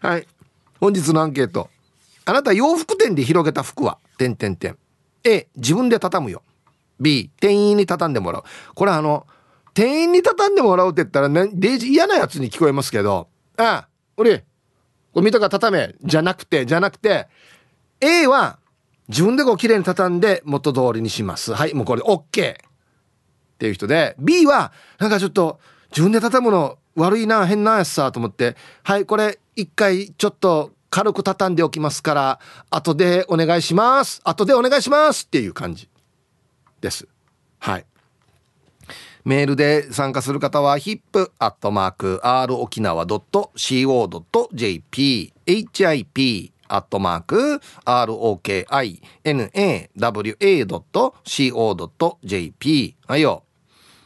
はい。本日のアンケート。あなた洋服店で広げた服は？点点点。A 自分で畳むよ。B 店員に畳んでもらう。これあの店員に畳んでもらうって言ったらねデイジ嫌なやつに聞こえますけど。ああ俺これ見たか畳め。じゃなくてじゃなくて A は自分でこう綺麗に畳んで元通りにします。はいもうこれ OK っていう人で B はなんかちょっと自分で畳むの悪いな変なやつさと思って。はいこれ一回ちょっと軽く畳んでおきますから後でお願いします。後でお願いしますっていう感じです。はい。メールで参加する方は hip.r 沖縄 .co.jp hip アットマーク ROKINAWA.CO.jp はいよ。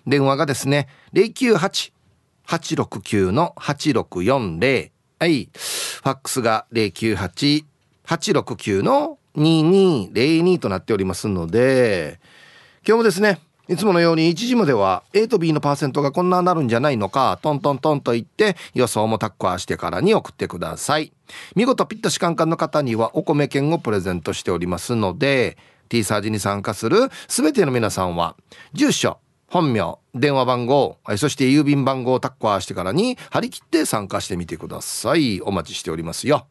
電話がですね098-869-8640はいファックスが098-869の2202となっておりますので今日もですねいつものように1時までは A と B のパーセントがこんななるんじゃないのか、トントントンと言って予想もタッカーしてからに送ってください。見事ピッタシカンカンの方にはお米券をプレゼントしておりますので、T サージに参加する全ての皆さんは、住所、本名、電話番号、そして郵便番号をタッカーしてからに張り切って参加してみてください。お待ちしておりますよ。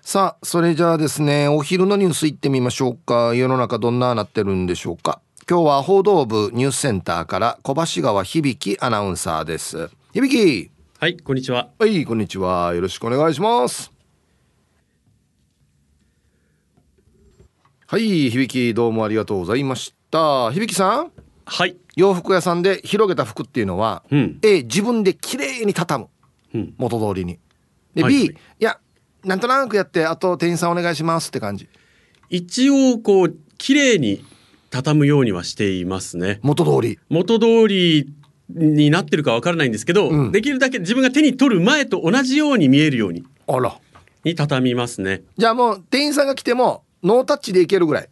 さあそれじゃあですねお昼のニュースいってみましょうか。世の中どんななってるんでしょうか。今日は報道部ニュースセンターから小橋川響アナウンサーです。響！はいこんにちは。はいこんにちは。よろしくお願いしますはい響どうもありがとうございました。響さん？はい。洋服屋さんで広げた服っていうのは、うん、A 自分で綺麗に畳む、うん、元通りに。で、はい、B いやなんとなくやってあと店員さんお願いしますって感じ。一応こう綺麗に畳むようにはしていますね。元通り。元通りになってるかわからないんですけど、うん、できるだけ自分が手に取る前と同じように見えるようにあら。に畳みますね。じゃあもう店員さんが来てもノータッチでいけるぐらい。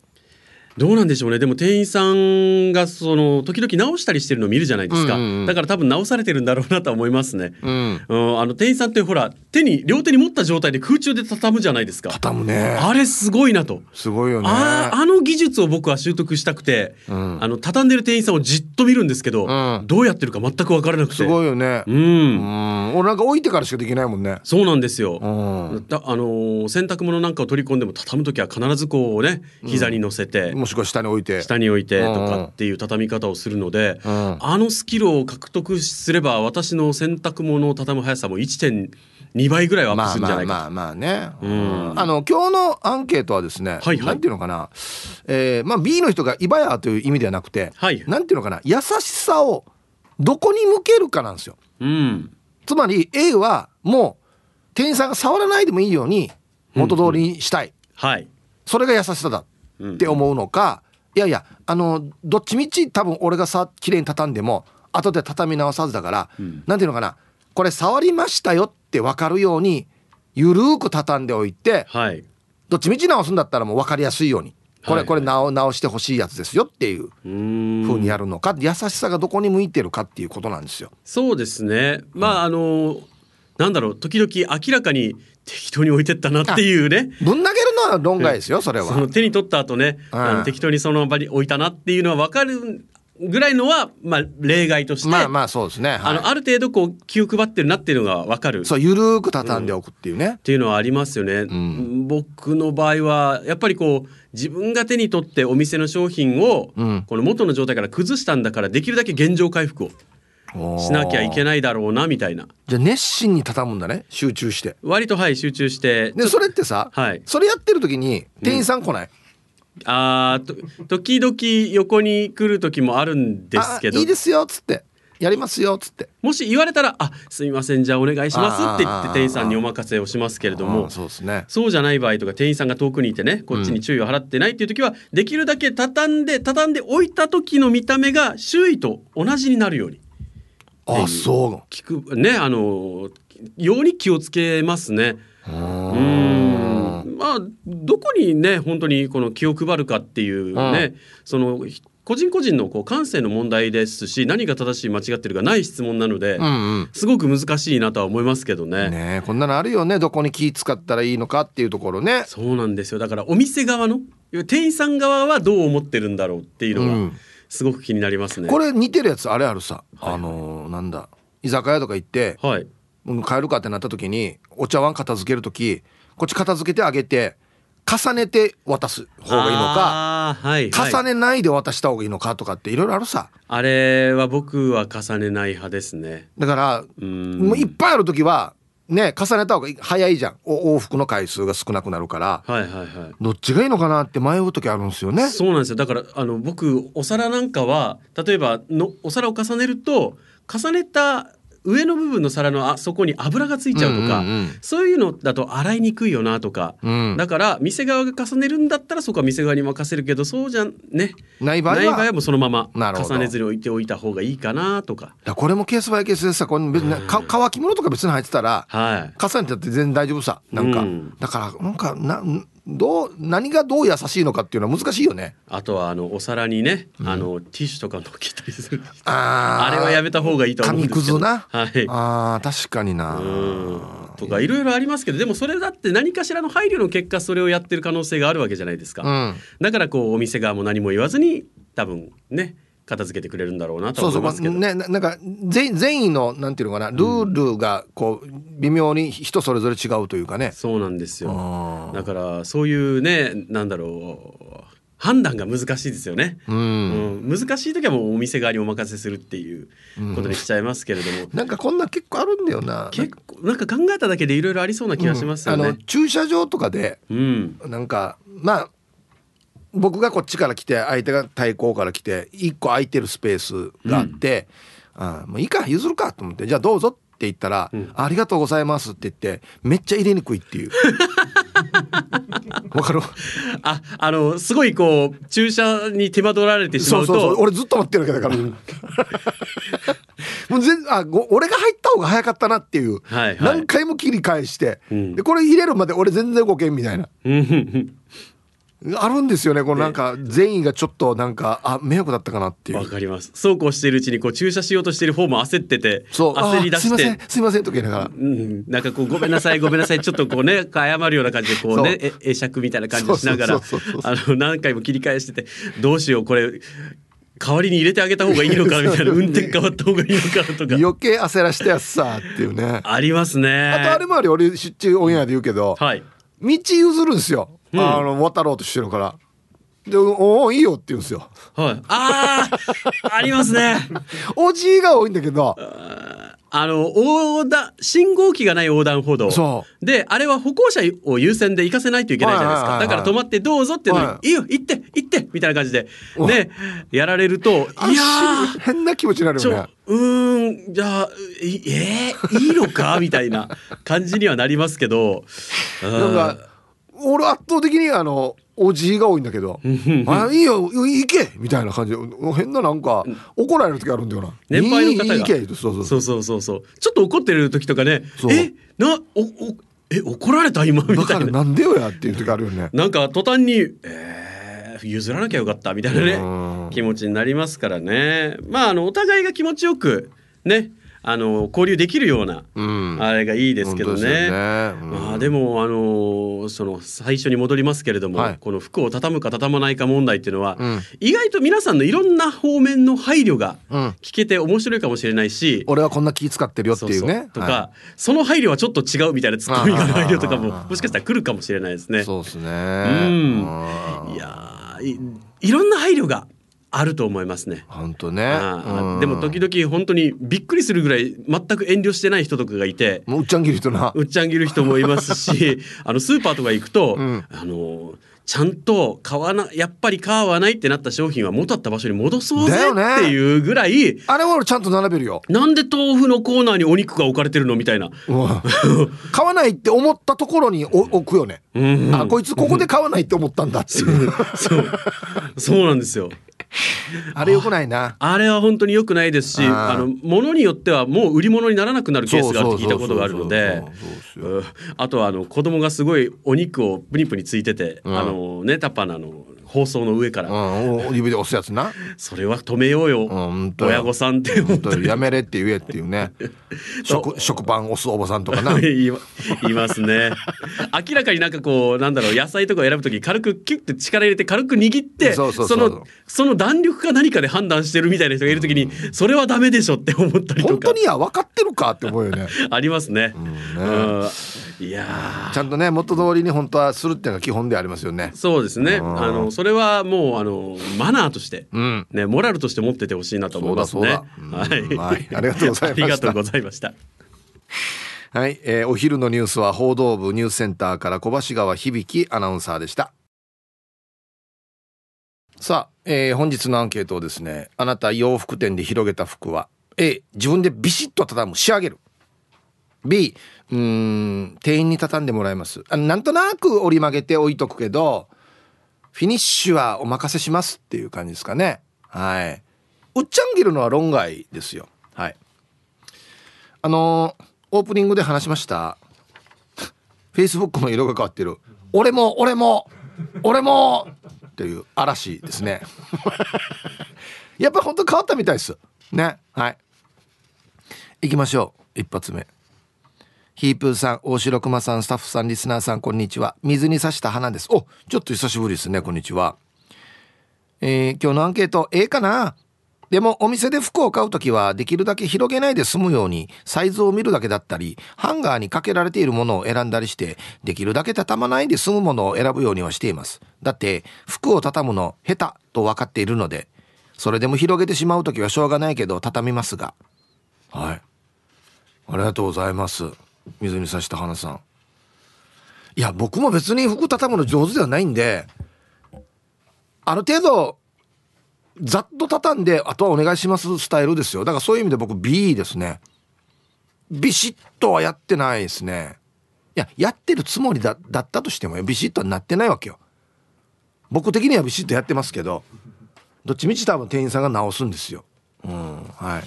どうなんでしょうね。でも店員さんがその時々直したりしてるのを見るじゃないですか、うんうんうん、だから多分直されてるんだろうなと思いますね、うん、うん、あの店員さんってほら手に両手に持った状態で空中で畳むじゃないですか。畳むね。あれすごいなと。すごいよね。ああの技術を僕は習得したくて、うん、あの畳んでる店員さんをじっと見るんですけど、うん、どうやってるか全く分からなくて。すごいよね。うん、うん、俺なんか置いてからしかできないもんね。そうなんですよ、うん、だあの洗濯物なんかを取り込んでも畳む時は必ずこうね膝に乗せて、もしくは下に置いて。下に置いてとかっていう畳み方をするので、うん、あのスキルを獲得すれば私の洗濯物を畳む速さも1.2倍ぐらいはアップするんじゃないかまあまあまあね、うん、あの今日のアンケートはですね、はいはい、なんていうのかな、えーまあ、B の人が「イバヤ」という意味ではなくて、はい、なんていうのかな優しさをどこに向けるかなんですよ。うん、つまり A はもう店員さんが触らないでもいいように元通りにしたい、うんうん、はい、それが優しさだって思うのか、いやいやあのどっちみち多分俺がさ綺麗に畳んでも後で畳み直さずだから、うん、なんていうのかなこれ触りましたよって分かるようにゆるく畳んでおいて、はい、どっちみち直すんだったらもう分かりやすいようにこれ、これ直直してほしいやつですよっていうふうにやるのか優しさがどこに向いてるかっていうことなんですよ。そうですね。まあ、うん、あのなんだろう時々明らかに適当に置いてったなっていうね。ぶん投げるのは論外ですよそれは。その手に取った後ね、あの適当にその場に置いたなっていうのは分かるぐらいのは、まあ、例外としてまあまあそうですね、はい、あのある程度こう気を配ってるなっていうのが分かる。そうゆるく畳んでおくっていうね、うん、っていうのはありますよね、うん、僕の場合はやっぱりこう自分が手に取ってお店の商品を、この元の状態から崩したんだからできるだけ現状回復をしなきゃいけないだろうなみたいな。じゃあ熱心に畳むんだね集中して。割とはい集中して。でそれってさ、はい、それやってる時に店員さん来ない、うん、あ時々横に来る時もあるんですけど。いいですよっつって。やりますよっつって。もし言われたら「あすみませんじゃあお願いします」って言って店員さんにお任せをしますけれども。そうですね。そうじゃない場合とか店員さんが遠くにいてねこっちに注意を払ってないっていう時は、うん、できるだけ畳んで畳んで置いた時の見た目が周囲と同じになるようにあそう。聞くねあのように気をつけますね。うん。まあどこにね本当にこの気を配るかっていうね、うん、その個人個人のこう感性の問題ですし何が正しい間違ってるがない質問なので、うんうん。すごく難しいなとは思いますけどね。ねえこんなのあるよね。どこに気使ったらいいのかっていうところね。そうなんですよ。だからお店側の店員さん側はどう思ってるんだろうっていうのがうんすごく気になりますね。これ似てるやつあれあるさ、あのーなんだ。居酒屋とか行ってはい。うん帰るかってなった時にお茶碗片付ける時こっち片付けてあげて重ねて渡す方がいいのか、はい、はい、重ねないで渡した方がいいのかとかっていろいろあるさ。あれは僕は重ねない派ですね。だからうん。もういっぱいある時はね重ねた方が早いじゃんお往復の回数が少なくなるからはいはいはい。どっちがいいのかなって迷う時あるんですよね。そうなんですよだからあの僕お皿なんかは例えばのお皿を重ねると重ねた上の部分の皿のあそこに油がついちゃうとか、うんうんうん。そういうのだと洗いにくいよなとか、うん。だから店側が重ねるんだったらそこは店側に任せるけどそうじゃんね。ない場合は。ない場合はもうそのまま重ねずに置いておいた方がいいかなとか。これもケースバイケースでさこれ別にか乾き物とか別に入ってたらはい。重ねてって全然大丈夫さ。なんか、うん。だからなんかなどう何がどう優しいのかっていうのは難しいよね。あとはあのお皿にね、あのティッシュとか乗っけたりする。あー。あれはやめた方がいいと思うんですけど。紙くずなはいあー確かにな。うん。とかいろいろありますけどでもそれだって何かしらの配慮の結果それをやってる可能性があるわけじゃないですか、うん。だからこうお店側も何も言わずに多分ね片付けてくれるんだろうなとそうそうまあは思いますけど、ねななんか全善意のなんていうのかなルールがこう微妙に人それぞれ違うというかね。そうなんですよ。だからそういうねなんだろう判断が難しいですよね、うん。うん。難しい時はもうお店側にお任せするっていうことにしちゃいますけれども、なんかこんな結構あるんだよな。結構なんか考えただけでいろいろありそうな気がしますよあのね。駐車場とかでうん、なんかまあ僕がこっちから来て相手が対向から来て一個空いてるスペースがあって、あもういいか譲るかと思ってじゃあどうぞって言ったら、ん。ありがとうございますって言ってめっちゃ入れにくいっていう。わかる？ああのすごいこう駐車に手間取られてしまそううそうそうと俺ずっと待ってるわけだから。もう全あご俺が入った方が早かったなっていう、はいはい。何回も切り返して、うん。でこれ入れるまで俺全然動けんみたいな。うんあるんですよねこのなんか善意がちょっとなんかあ迷惑だったかなっていう。わかります。そうこうしているうちにこう駐車しようとしている方も焦っててそう。焦り出しあすいませんて。すいませんとか言いながら。うん、なんかこうごめんなさいごめんなさい。ちょっとこうね 謝るような感じでこうね会釈みたいな感じでしながら何回も切り返しててどうしようこれ代わりに入れてあげた方がいいのか みたいな運転変わった方がいいのかとか。余計焦らしてやつさっていうね。ありますね。あとあれもあるよ。俺出張オンエアで言うけど、はい。道譲るんですよ、うんあの渡ろうとしてるから。で「おおいいよ」って言うんですよ。はい。あーありますね。おじいが多いんだけど。あの横断信号機がない横断歩道。そであれは歩行者を優先で行かせないといけないじゃないですか、だから止まってどうぞっていうのに、、はい。いよ行って行ってみたいな感じでねやられるといや足変な気持ちになるよね。うーんじゃあいえー、いいのか？みたいな感じにはなりますけど。なんか俺圧倒的にあのおじいが多いんだけど「あいいよ行け!」みたいな感じ。で変ななんか怒られる時あるんだよな。年配の方が。そうそう。そうそうそうちょっと怒ってる時とかねえなおおえ怒られた今？みたいな。なんでよやっていう時あるよね。なんか途端に、えー、譲らなきゃよかったみたいなねうん。気持ちになりますからね。まああのお互いが気持ちよくねあの交流できるような、うん。あれがいいですけどね。よね。うん。まあでもあのその最初に戻りますけれども、はい。この服を畳むか畳まないか問題っていうのは、うん。意外と皆さんのいろんな方面の配慮がうん。聞けて面白いかもしれないし、俺はこんな気使ってるよっていうね。とか、はその配慮はちょっと違うみたいなツッコミが配慮とかももしかしたら来るかもしれないですね。そうですね。うん。うん。いやいろんな配慮があると思いますね。本当ね。でも時々本当にびっくりするぐらい全く遠慮してない人とかがいて。もううっちゃん切る人な。うっちゃん切る人もいますし あのスーパーとか行くと、うん。あのちゃんと買わなやっぱり買わないってなった商品は元あった場所に戻そうぜっていうぐらい、あれは俺ちゃんと並べるよ。なんで豆腐のコーナーにお肉が置かれてるのみたいな。うん 買わないって思ったところにお置くよね。うん。あこいつここで買わないって思ったんだっていう。そう。そうなんですよ。あれよくないな。あれは本当に良くないですし、あの物によってはもう売り物にならなくなるケースがあるって聞いたことがあるのであとはあの子供がすごいお肉をプニプニついてて、うん。あのねタッパーの放送の上から、うん、指で押すやつな。それは止めようよ、本当よ。親御さんって。やめれって言えっていうね。食食パン押すおばさんとかな。言いますね。明らかになんかこうなんだろう野菜とかを選ぶ時軽くキュッて力入れて軽く握ってそのその弾力か何かで判断してるみたいな人がいる時にそれはダメでしょって思ったりとか。本当にや分かってるかって思うよね。ありますね。ね。うん。いやー。ちゃんとね元通りに本当はするっていうのが基本でありますよね。そうですね。うん。あのそれはもうあのマナーとして、うん。ねモラルとして持っててほしいなと思いますね。はい。ありがとうございました。ありがとうございました。はい、えーお昼のニュースは報道部ニュースセンターから小橋川響アナウンサーでした。さあ、えー本日のアンケートをですねあなた洋服店で広げた服は A 自分でビシッと畳む仕上げる。B うーん店員に畳んでもらいます。あなんとなく折り曲げて置いとくけどフィニッシュはお任せしますっていう感じですかねはいうっちゃん切るのは論外ですよはいあのーオープニングで話しました。フェイスブックの色が変わってる。俺も、俺も、俺もっていう嵐ですね。やっぱ本当変わったみたいです。ね。はい。行きましょう。一発目。ヒープーさん、大城熊さん、スタッフさん、リスナーさん、こんにちは。水に刺した花です。お、ちょっと久しぶりですね。こんにちは。えー今日のアンケート、ええかな？でもお店で服を買うときはできるだけ広げないで済むようにサイズを見るだけだったりハンガーにかけられているものを選んだりしてできるだけ畳まないで済むものを選ぶようにはしていますだって服を畳むの下手と分かっているのでそれでも広げてしまうときはしょうがないけど畳みますがはいありがとうございます水に刺した花さん。いや僕も別に服畳むの上手ではないんである程度ざっと畳んであとはお願いしますスタイルですよ。だからそういう意味で僕 B ですね。ビシッとはやってないですね。いややってるつもりだだったとしてもビシッとはなってないわけよ。僕的にはビシッとやってますけどどっちみち多分店員さんが直すんですよ。うんはい。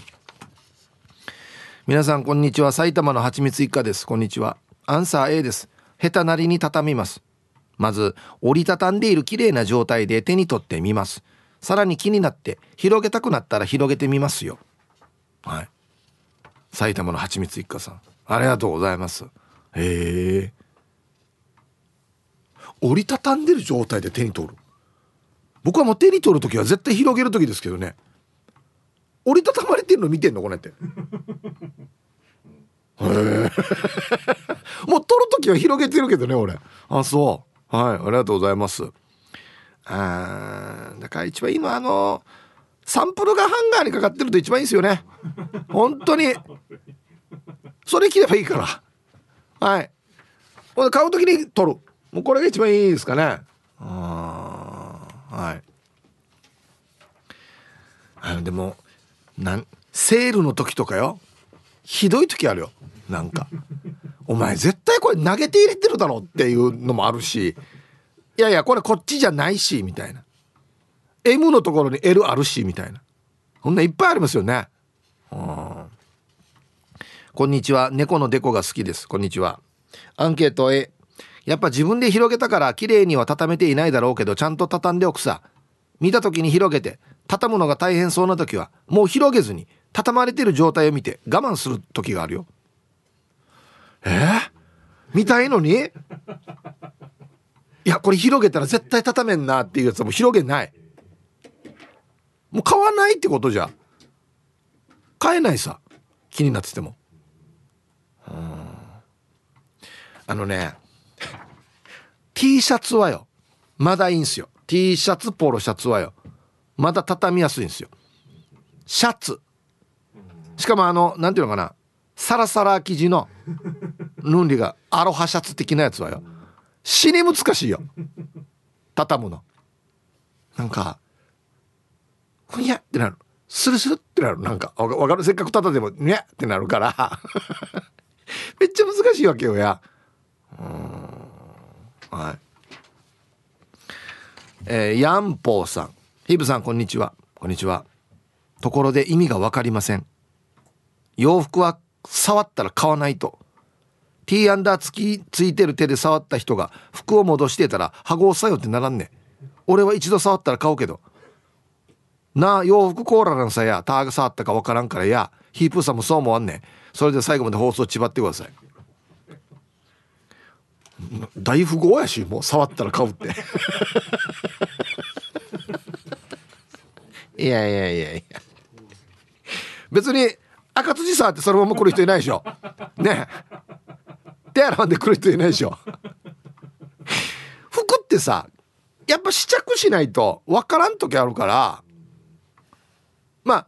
皆さんこんにちは。埼玉のはちみつ一家です。こんにちは。アンサー A です。下手なりに畳みます。まず折りたたんでいる綺麗な状態で手に取ってみます。さらに気になって広げたくなったら広げてみますよ。はい。埼玉のはちみつ一家さん。ありがとうございます。へえ。折りたたんでる状態で手に取る？僕はもう手に取る時は絶対広げる時ですけどね。折りたたまれてるの見てんの？これって。へえ もう取る時は広げてるけどね俺。あそう。はいありがとうございます。あーだから一番いいのはあのサンプルがハンガーにかかってると一番いいですよね。本当に。それ着ればいいから。はい。ほんで買う時に取る。もうこれが一番いいですかね。あーはい。あでもなんセールの時とかよ。ひどい時あるよ。なんか。お前絶対これ投げて入れてるだろっていうのもあるし。いやいやこれこっちじゃないしみたいな。M のところに L あるしみたいな。こんないっぱいありますよね。うん。こんにちは。猫のデコが好きです。こんにちは。アンケート A やっぱ自分で広げたから綺麗には畳めていないだろうけどちゃんと畳んでおくさ。見た時に広げて畳むのが大変そうな時はもう広げずに畳まれてる状態を見て我慢する時があるよ。え？ー、見たいのに？いやこれ広げたら絶対畳めんなっていうやつはもう広げない。もう買わないってことじゃ。買えないさ。気になってても。うん。あのね T シャツはよ。まだいいんすよ。T シャツポロシャツはよ。まだ畳みやすいんですよ。シャツ。しかもあのなんていうのかな。サラサラ生地のヌンリがアロハシャツ的なやつはよ。死に難しいよ。畳むの。なんかふにゃってなる。スルスルってなる。なんかわかわかる？せっかく畳んでもにゃってなるから。めっちゃ難しいわけよや。うん。はい。えー、ヤンポーさん。ヒブさんこんにちは。こんにちは。ところで意味が分かりません。洋服は触ったら買わないと。T アンダーつきついてる手で触った人が服を戻してたら「ハゴをさよ」ってならんね俺は一度触ったら買うけど。なあ洋服コーラのさや。ターが触ったかわからんからや。ヒープーさんもそう思わんねそれで最後まで放送ちばってください。大富豪やしもう触ったら買うって。いやいやいやいや。別に赤辻触ってそのまま来る人いないでしょ。ね。手洗わんで来る人いないでしょ。服ってさやっぱ試着しないと分からん時あるからまあ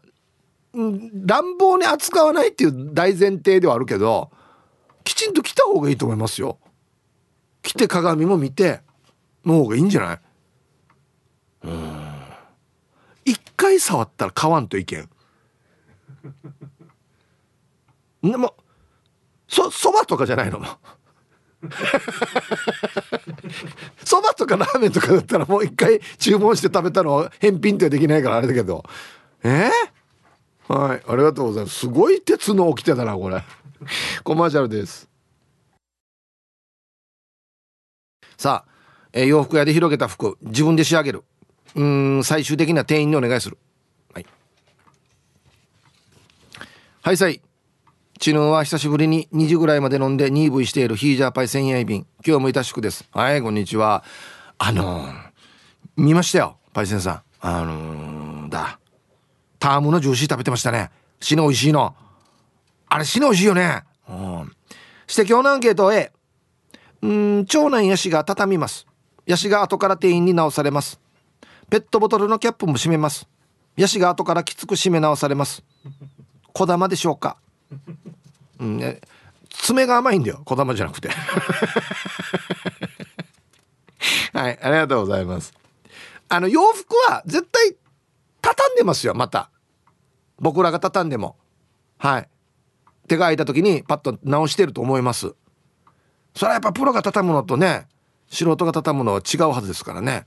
乱暴に扱わないっていう大前提ではあるけどきちんと着た方がいいと思いますよ。着て鏡も見ての方がいいんじゃない？うん。一回触ったら買わんといけん。でもそそばとかじゃないの？も そばとかラーメンとかだったらもう一回注文して食べたの返品ってできないからあれだけど。え？ー、はいありがとうございます。すごい鉄の起きてたなこれ。コマーシャルです。さあ、えー、洋服屋で広げた服自分で仕上げる。うん最終的な店員にお願いする。はい。はいさい。チヌーは久しぶりに2時ぐらいまで飲んでニーブイしているヒージャーパイ千円便今日もいたしくです。はいこんにちは。あのー、見ましたよパイセンさん。あのー、だ。タームのジューシー食べてましたね。死の美味しいの。あれ死の美味しいよね。うん。して今日のアンケート A うん長男ヤシが畳みます。ヤシが後から店員に直されます。ペットボトルのキャップも閉めます。ヤシが後からきつく締め直されます。小玉でしょうか。うんね爪が甘いんだよ小玉じゃなくて。はいありがとうございます。あの洋服は絶対畳んでますよまた。僕らが畳んでも。はい。手が空いた時にパッと直してると思います。それはやっぱプロが畳むのとね素人が畳むのは違うはずですからね。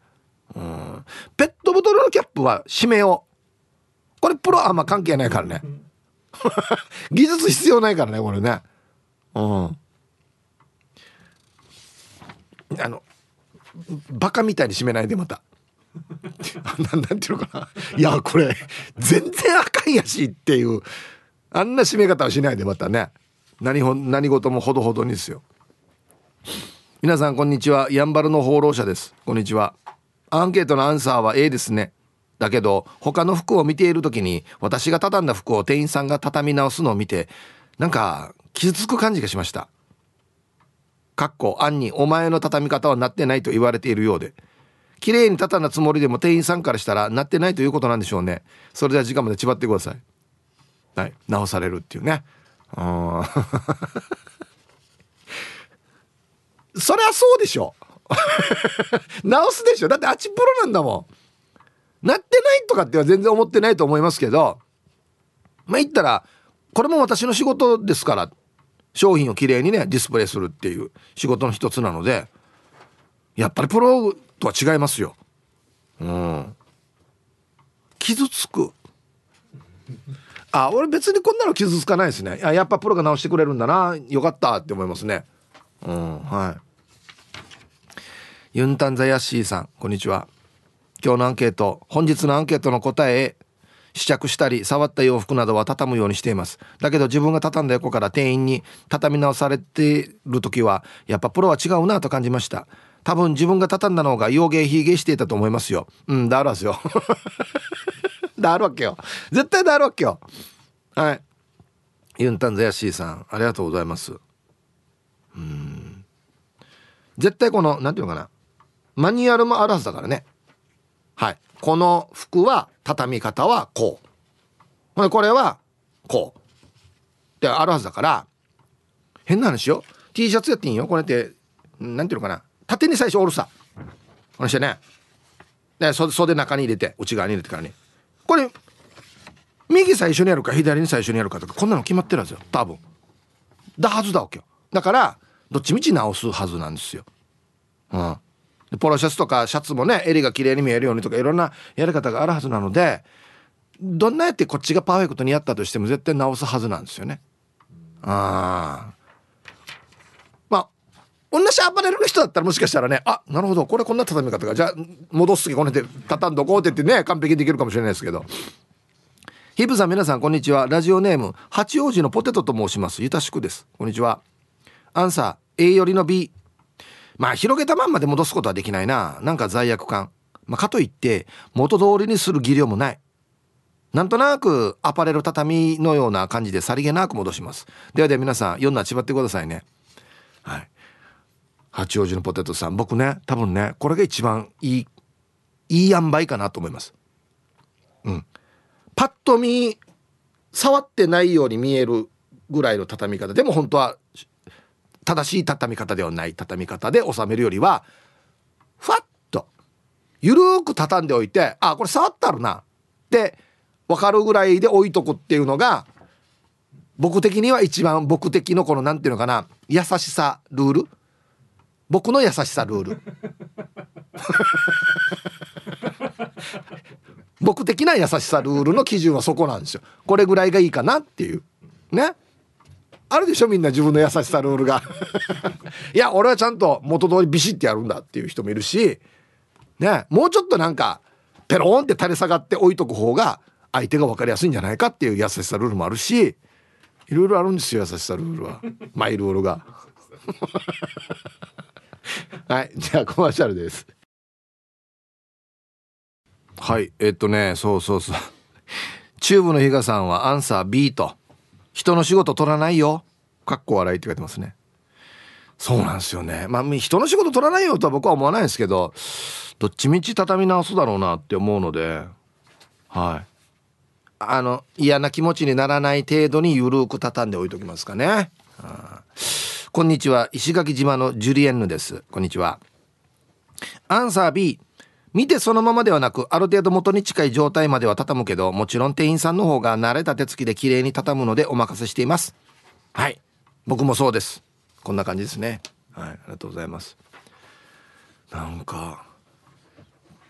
うん。ペットボトルのキャップは締めよう。これプロあんま関係ないからね。技術必要ないからねこれね。うん。あのバカみたいに締めないでまた。ななんていうのかな。いやこれ全然あかんやしっていう。あんな締め方はしないでまたね。何ほ何事もほどほどにですよ。皆さんこんにちは。やんばるの放浪者です。こんにちは。アンケートのアンサーは A ですね。だけど他の服を見ている時に私が畳んだ服を店員さんが畳み直すのを見てなんか傷つく感じがしました。かっこ案にお前の畳み方はなってないと言われているようで。綺麗に畳んだつもりでも店員さんからしたらなってないということなんでしょうね。それでは時間まで縛ってください。はい。直されるっていうね。うん そりゃそうでしょ。直すでしょ。だってあっちプロなんだもん。なってないとかっては全然思ってないと思いますけどまあ言ったらこれも私の仕事ですから商品をきれいにねディスプレイするっていう仕事の一つなのでやっぱりプロとは違いますよ。うん。傷つく。あ俺別にこんなの傷つかないですね。やっぱプロが直してくれるんだな。よかったって思いますね。うんはい。ユンタンザヤッシーさんこんにちは。今日のアンケート本日のアンケートの答え試着したり触った洋服などは畳むようにしています。だけど自分が畳んだ横から店員に畳み直されてる時はやっぱプロは違うなと感じました。多分自分が畳んだの方が洋芸ひげしていたと思いますよ。うんだあるはずよ。だあるわけよ。絶対だあるわけよ。はい。ユンタンザヤシーさんありがとうございます。うん。絶対この何ていうのかな。マニュアルもあるはずだからね。はい。この服は畳み方はこう。これはこう。ってあるはずだから変な話よ。T シャツやっていいよ。これって何ていうのかな。縦に最初折るさ。このしてね。で袖中に入れて内側に入れてからね。これ右最初にやるか左に最初にやるかとかこんなの決まってるんですよ。多分。だはずだわけよ。だからどっちみち直すはずなんですよ。うん。ポロシャツとかシャツもね襟が綺麗に見えるようにとかいろんなやり方があるはずなのでどんなやってこっちがパーフェクトにやったとしても絶対直すはずなんですよね。ああまあ同じアパレルの人だったらもしかしたらねあなるほど。これこんな畳み方がじゃあ戻す時この辺で畳んどこうって言ってね完璧にできるかもしれないですけど。ヒブさん皆さんこんにちは。ラジオネーム八王子のポテトと申します。ゆたしくです。こんにちは。アンサー A よりの B まあ広げたまんまで戻すことはできないな。なんか罪悪感。まあ、かといって元通りにする技量もない。なんとなくアパレル畳のような感じでさりげなく戻します。ではでは皆さん読んだちばってくださいね。はい。八王子のポテトさん。僕ね多分ねこれが一番いいいい塩梅かなと思います。うん。パッと見触ってないように見えるぐらいの畳み方。でも本当は正しい畳み方ではない畳み方で収めるよりはふわっとゆるーく畳んでおいてあこれ触ってあるな。って分かるぐらいで置いとくっていうのが僕的には一番僕的のこの何ていうのかな優しさルール。僕の優しさルール。僕的な優しさルールの基準はそこなんですよ。これぐらいがいいかなっていう。ね。あるでしょみんな自分の優しさルールが。いや俺はちゃんと元通りビシッてやるんだっていう人もいるしねもうちょっとなんかペロンって垂れ下がって置いとく方が相手が分かりやすいんじゃないかっていう優しさルールもあるしいろいろあるんですよ優しさルールは。マイルールが。はいじゃあコマーシャルです。はいえっとねそうそうそう。チューブの比嘉さんはアンサー B と人の仕事取らないよ。かっこ笑いって書いてますね。そうなんですよね。まあ人の仕事取らないよとは僕は思わないですけどどっちみち畳み直すだろうなって思うのではい。あの嫌な気持ちにならない程度にゆるく畳んでおいときますかね。こんにちは。石垣島のジュリエンヌです。こんにちは。アンサー B 見てそのままではなくある程度元に近い状態までは畳むけどもちろん店員さんの方が慣れた手つきで綺麗に畳むのでお任せしています。はい。僕もそうです。こんな感じですね。はい。ありがとうございます。なんか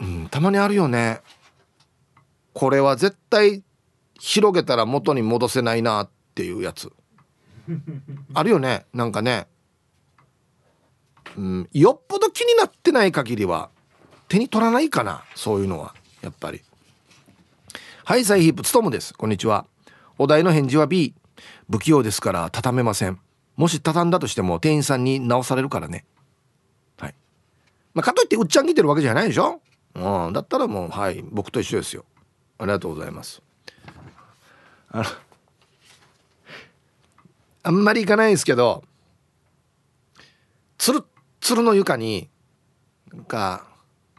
うんたまにあるよね。これは絶対広げたら元に戻せないなっていうやつ。あるよね。なんかね。うんよっぽど気になってない限りは手に取らないかなそういうのはやっぱり。はいサイヒップつとむです。こんにちは。お題の返事は B 不器用ですから畳めません。もし畳んだとしても店員さんに直されるからね。はい。まあ、かといってうっちゃん来てるわけじゃないでしょ？うん。だったらもうはい僕と一緒ですよ。ありがとうございます。あのあんまり行かないんですけどつるつるの床になんか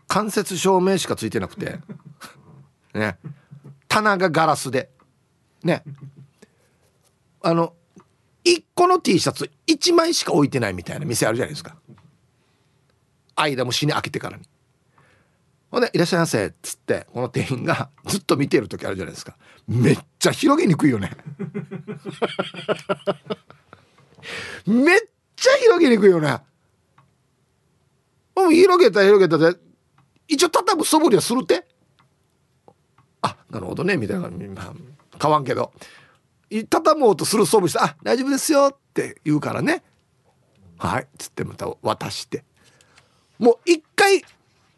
間接照明しかついてなくて。ね。棚がガラスで。ね。あの1個の T シャツ1枚しか置いてないみたいな店あるじゃないですか。間も死に開けてからに。ほんで「いらっしゃいませ」っつってこの店員がずっと見てる時あるじゃないですか。めっちゃ広げにくいよね。めっちゃ広げにくいよね。もう広げた広げたで一応畳む素振りはするって。あなるほどね。みたいな、まあ、買わんけど。畳もうとする素振りして「あ大丈夫ですよ」って言うからね。はい。つってまた渡して。もう一回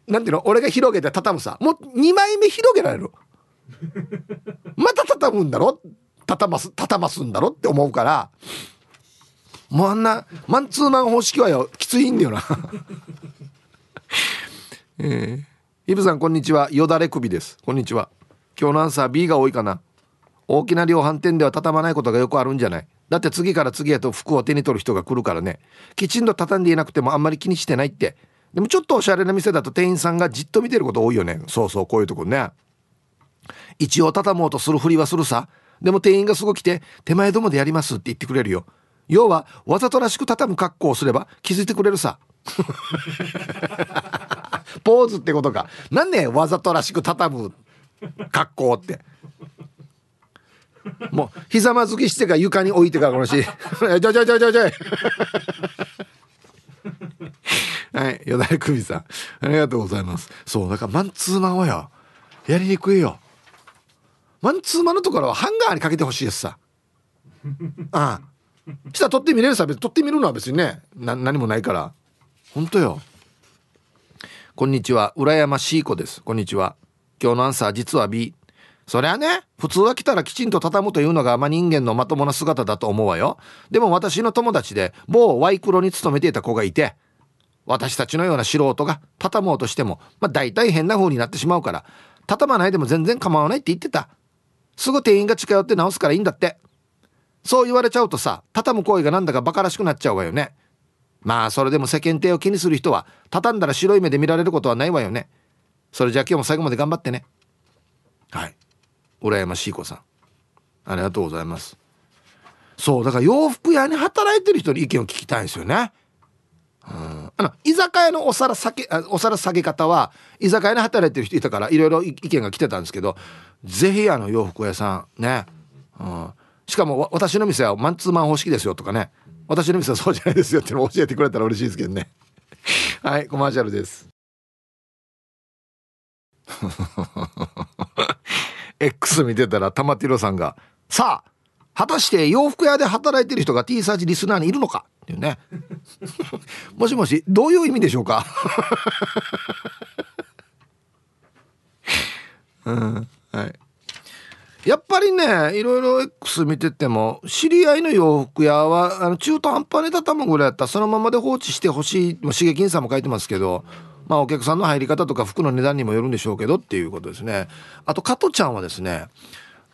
なんていうの？俺が広げて畳むさ。もう2枚目広げられる。また畳むんだろ？畳ます畳ますんだろって思うから。もうあんなマンツーマン方式はよきついんだよな。えー、イブさんこんにちは。よだれ首です。こんにちは。今日のアンサー B が多いかな。大きな量販店では畳まないことがよくあるんじゃない。だって次から次へと服を手に取る人が来るからね。きちんと畳んでいなくてもあんまり気にしてないって。でもちょっとおしゃれな店だと店員さんがじっと見てること多いよね。そうそうこういうとこね。一応畳もうとするふりはするさ。でも店員がすぐ来て手前どもでやりますって言ってくれるよ。要はわざとらしく畳む格好をすれば気づいてくれるさ。ポーズってことか。なんねわざとらしく畳む格好って。もうひざまずきしてか床に置いてからこのし ちょちょちょちょちょ はいよだれ首さん。ありがとうございます。そうだからマンツーマンはよ。やりにくいよ。マンツーマンのところはハンガーにかけてほしいですさ。ああ。したら撮ってみれるさ別に撮ってみるのは別にねな何もないから。本当よ。こんにちは。羨ましい子です。こんにちは。今日のアンサー実は B そりゃね普通は来たらきちんと畳むというのが、ま、人間のまともな姿だと思うわよ。でも私の友達で某ワイクロに勤めていた子がいて私たちのような素人が畳もうとしても、ま、大体変な風になってしまうから畳まないでも全然構わないって言ってた。すぐ店員が近寄って直すからいいんだって。そう言われちゃうとさ畳む行為がなんだかバカらしくなっちゃうわよね。まあそれでも世間体を気にする人は畳んだら白い目で見られることはないわよね。それじゃあ今日も最後まで頑張ってね。はい。羨ましい子さん。ありがとうございます。そうだから洋服屋に働いてる人に意見を聞きたいんですよね。うん。あの居酒屋のお皿下げお皿下げ方は居酒屋に働いてる人いたからいろいろ意見が来てたんですけどぜひあの洋服屋さんね、うん、しかも私の店はマンツーマン方式ですよとかね。私の店はそうじゃないですよっていうのを教えてくれたら嬉しいですけどね。はいコマーシャルです。X 見てたら玉ティロさんが「さあ果たして洋服屋で働いてる人が T サーチリスナーにいるのか?」っていうね。もしもしどういう意味でしょうか？うんはい。やっぱりねいろいろ X 見てても知り合いの洋服屋はあの中途半端に畳むぐらいやったらそのままで放置してほしい刺激さんも書いてますけどまあお客さんの入り方とか服の値段にもよるんでしょうけどっていうことですね。あと加トちゃんはですね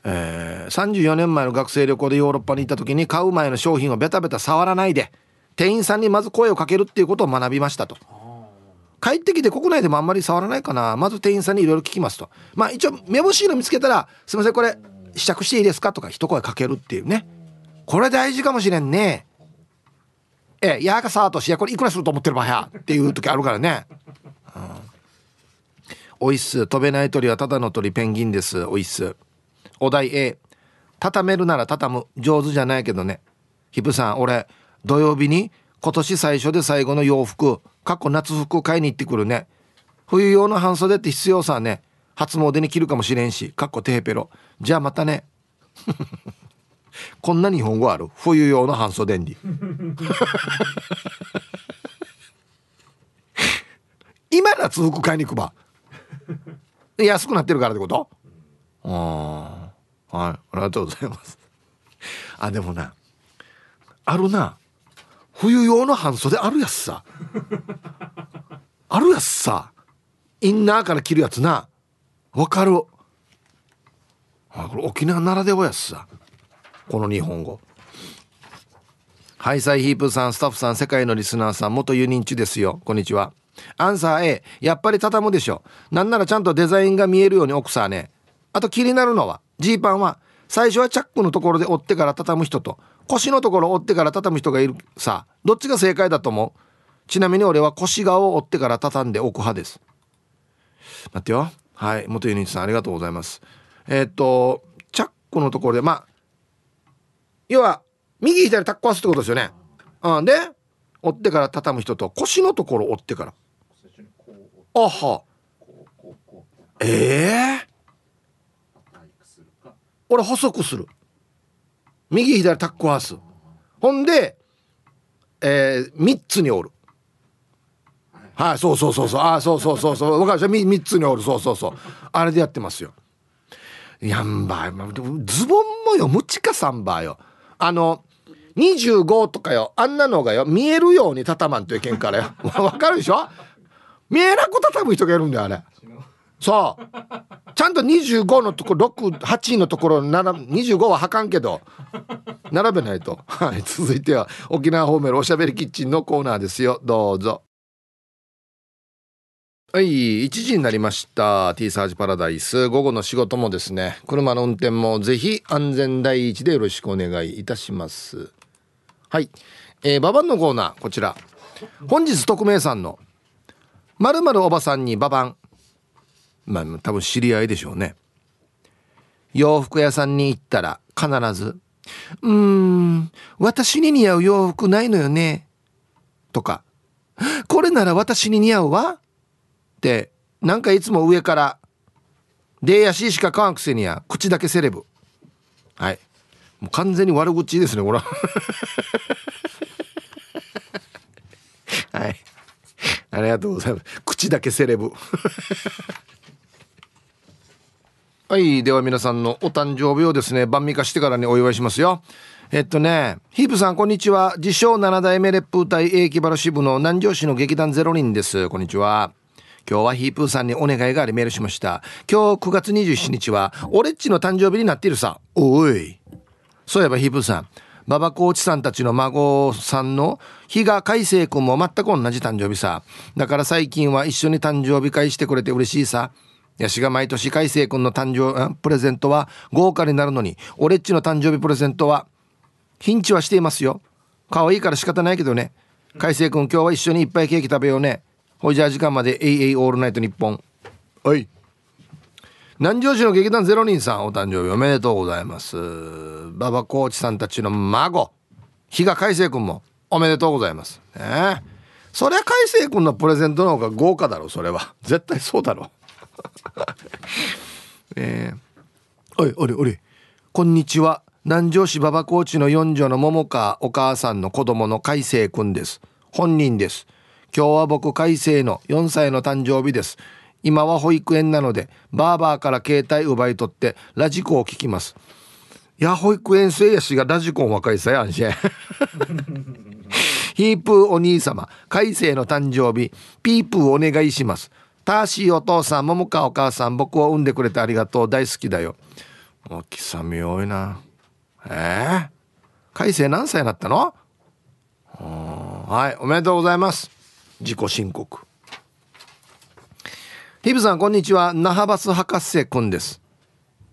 えー、34年前の学生旅行でヨーロッパに行った時に買う前の商品をベタベタ触らないで店員さんにまず声をかけるっていうことを学びましたと。帰ってきて国内でもあんまり触らないかな。まず店員さんにいろいろ聞きますと。まあ一応目星の見つけたら「すいませんこれ試着していいですか?」とか一声かけるっていうね。これ大事かもしれんね。えやがさーとしやこれいくらすると思ってるばやっていう時あるからね。うん。おいっす飛べない鳥はただの鳥ペンギンです。おいっすお題 A 畳めるなら畳む。上手じゃないけどね。ヒプさん俺土曜日に今年最初で最後の洋服。過去夏服買いに行ってくるね。冬用の半袖って必要さね。初詣に着るかもしれんし。かっこテーペロ。じゃあまたね。こんな日本語ある？冬用の半袖に。今夏服買いに行くば。安くなってるからってこと？ああはい。ありがとうございます。あでもな。あるな。冬用の半袖あるやつさ。あるやつさ。インナーから着るやつな。わかる。あこれ沖縄ならではやつさ。この日本語。ハイサイヒープさんスタッフさん世界のリスナーさん元ユニンチですよ。こんにちは。アンサー A やっぱり畳むでしょ。なんならちゃんとデザインが見えるように奥さんね。あと気になるのはジーパンは最初はチャックのところで折ってから畳む人と腰のところを折ってから畳む人がいるさ。どっちが正解だと思う？ちなみに俺は腰側を折ってから畳んでおく派です。待ってよ。はい。元ユニットさんありがとうございます。えー、っとチャックのところでまあ要は右左タッコわすってことですよね。うん。で折ってから畳む人と腰のところ折ってから。あは。ええー、俺細くする。右左タックハウス。ほんで、えー、3つにおる。はい、そうそうそうそう。あそうそうそうそう。分かるでしょ 3, 3つにおる。そうそうそう。あれでやってますよ。やんばい。ズボンもよ。ムチかサンバよ。あの25とかよ。あんなのがよ。見えるように畳まんといけんからよ。分かるでしょ？見えなく畳む人がいるんだよあれ。そう。ちゃんと25のところ68のところ25ははかんけど並べないと。はい続いては沖縄方面のおしゃべりキッチンのコーナーですよ。どうぞ。はい1時になりました。T サージパラダイス。午後の仕事もですね車の運転もぜひ安全第一でよろしくお願いいたします。はいえー、ババンのコーナーこちら。本日匿名さんのまるおばさんにババンまあ多分知り合いでしょうね。洋服屋さんに行ったら必ず「うーん私に似合う洋服ないのよね」とか「これなら私に似合うわ」ってなんかいつも上から「でやしいしか買わんくせにや口だけセレブ」はい。もう完全に悪口ですねこれ はい。ありがとうございます。口だけセレブ。はいでは皆さんのお誕生日をですね晩味化してからにお祝いしますよ。えっとねヒープさんこんにちは。自称7代目烈風隊英気原支部の南城市の劇団ゼロ人です。こんにちは。今日はヒープーさんにお願いがありメールしました。今日9月27日は俺っちの誕生日になっているさおい。そういえばヒープーさん馬場コーチさんたちの孫さんの比嘉海星君も全く同じ誕生日さ。だから最近は一緒に誕生日会してくれて嬉しいさ。ヤシが毎年海星君の誕生プレゼントは豪華になるのに俺っちの誕生日プレゼントはヒンチはしていますよ。可愛いから仕方ないけどね。海星君今日は一緒にいっぱいケーキ食べようね。ほいじゃあ時間まで AA オールナイトニッポン。はい。南城市の劇団ゼロ人さんお誕生日おめでとうございます。馬場コーチさんたちの孫。比嘉海星君もおめでとうございます。ねそりゃ海星君のプレゼントの方が豪華だろそれは。絶対そうだろ えー、おいおりおり。こんにちは。南城市馬場コーチの四女の桃川お母さんの子供の海星君です。本人です。今日は僕海星の4歳の誕生日です。今は保育園なのでバーバーから携帯奪い取ってラジコを聞きます。いや保育園生やしがラジコン若いさやんし。ヒープーお兄様海星の誕生日ピープーお願いします。ターシーお父さん桃川お母さん僕を産んでくれてありがとう。大好きだよ。おきさみ多いな。えー、海星何歳になったの？はいおめでとうございます。自己申告。ヒブさんこんにちは。那覇バス博士くんです。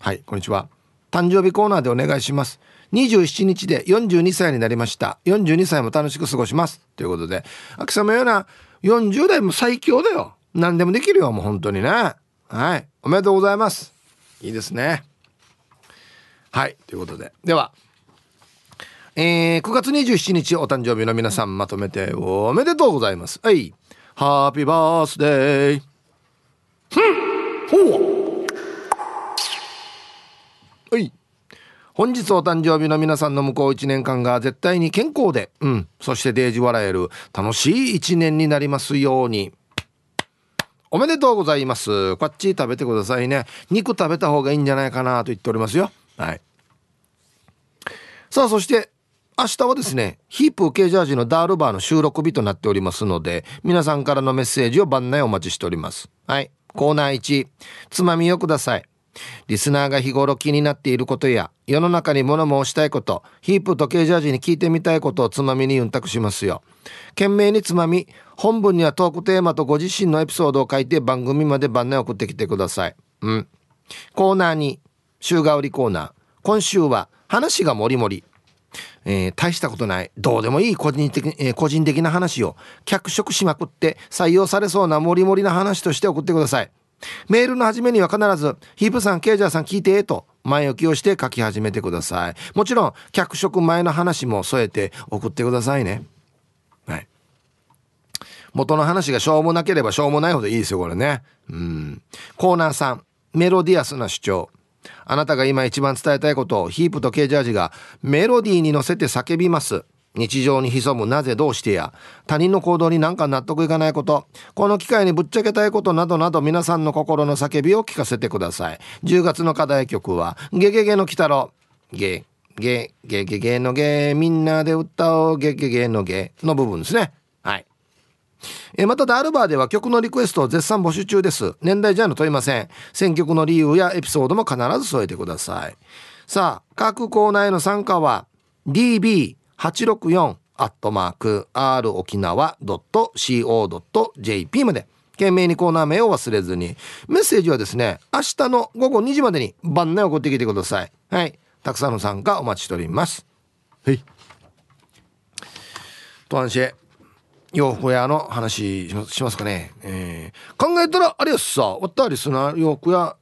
はいこんにちは。誕生日コーナーでお願いします。27日で42歳になりました。42歳も楽しく過ごします。ということで秋さんのような。40代も最強だよ。何でもできるよもう本当にねはいおめでとうございますいいですねはいということでではえー、9月27日お誕生日の皆さんまとめておめでとうございます。はい。ハッピーバースデー。ふんほうはい。本日お誕生日の皆さんの向こう1年間が絶対に健康で、うん、そしてデージ笑える楽しい1年になりますように。おめでとうございます。こっち食べてくださいね。肉食べた方がいいんじゃないかなと言っておりますよ。はい。さあ、そして明日はですね、ヒープ系ジャージのダールバーの収録日となっておりますので、皆さんからのメッセージを番内お待ちしております。はい。コーナー1、つまみをください。リスナーが日頃気になっていることや、世の中に物申したいこと、ヒープとケジャージに聞いてみたいことをつまみにユンタクしますよ。懸命につまみ、本文にはトークテーマとご自身のエピソードを書いて番組まで番内送ってきてください。うん。コーナー2、週替わりコーナー。今週は、話がもりもり。えー、大したことないどうでもいい個人的,、えー、個人的な話を脚色しまくって採用されそうなモリモリな話として送ってくださいメールの始めには必ず「ヒープさんケイジャーさん聞いて」と前置きをして書き始めてください。もちろん脚色前の話も添えて送ってくださいね。はい。元の話がしょうもなければしょうもないほどいいですよこれね。うん。コーナー3メロディアスな主張。あなたが今一番伝えたいことをヒープとケージャージがメロディーに乗せて叫びます。日常に潜むなぜどうしてや。他人の行動になんか納得いかないこと。この機会にぶっちゃけたいことなどなど皆さんの心の叫びを聞かせてください。10月の課題曲は「ゲゲゲの鬼太郎」ゲゲゲゲゲのゲ。みんなで歌おう。ゲゲゲのゲ。の部分ですね。はい。えまたダールバーでは曲のリクエストを絶賛募集中です。年代ジャンル問いません。選曲の理由やエピソードも必ず添えてください。さあ、各コーナーへの参加は DB db864 アットマーク r 沖縄 .co.jp まで。懸命にコーナー名を忘れずに。メッセージはですね、明日の午後2時までに番内送ってきてください。はい。たくさんの参加お待ちしております。はい。トアンシェ。洋服屋の話しますかね、えー、考えたらあれやさわったりすな洋服屋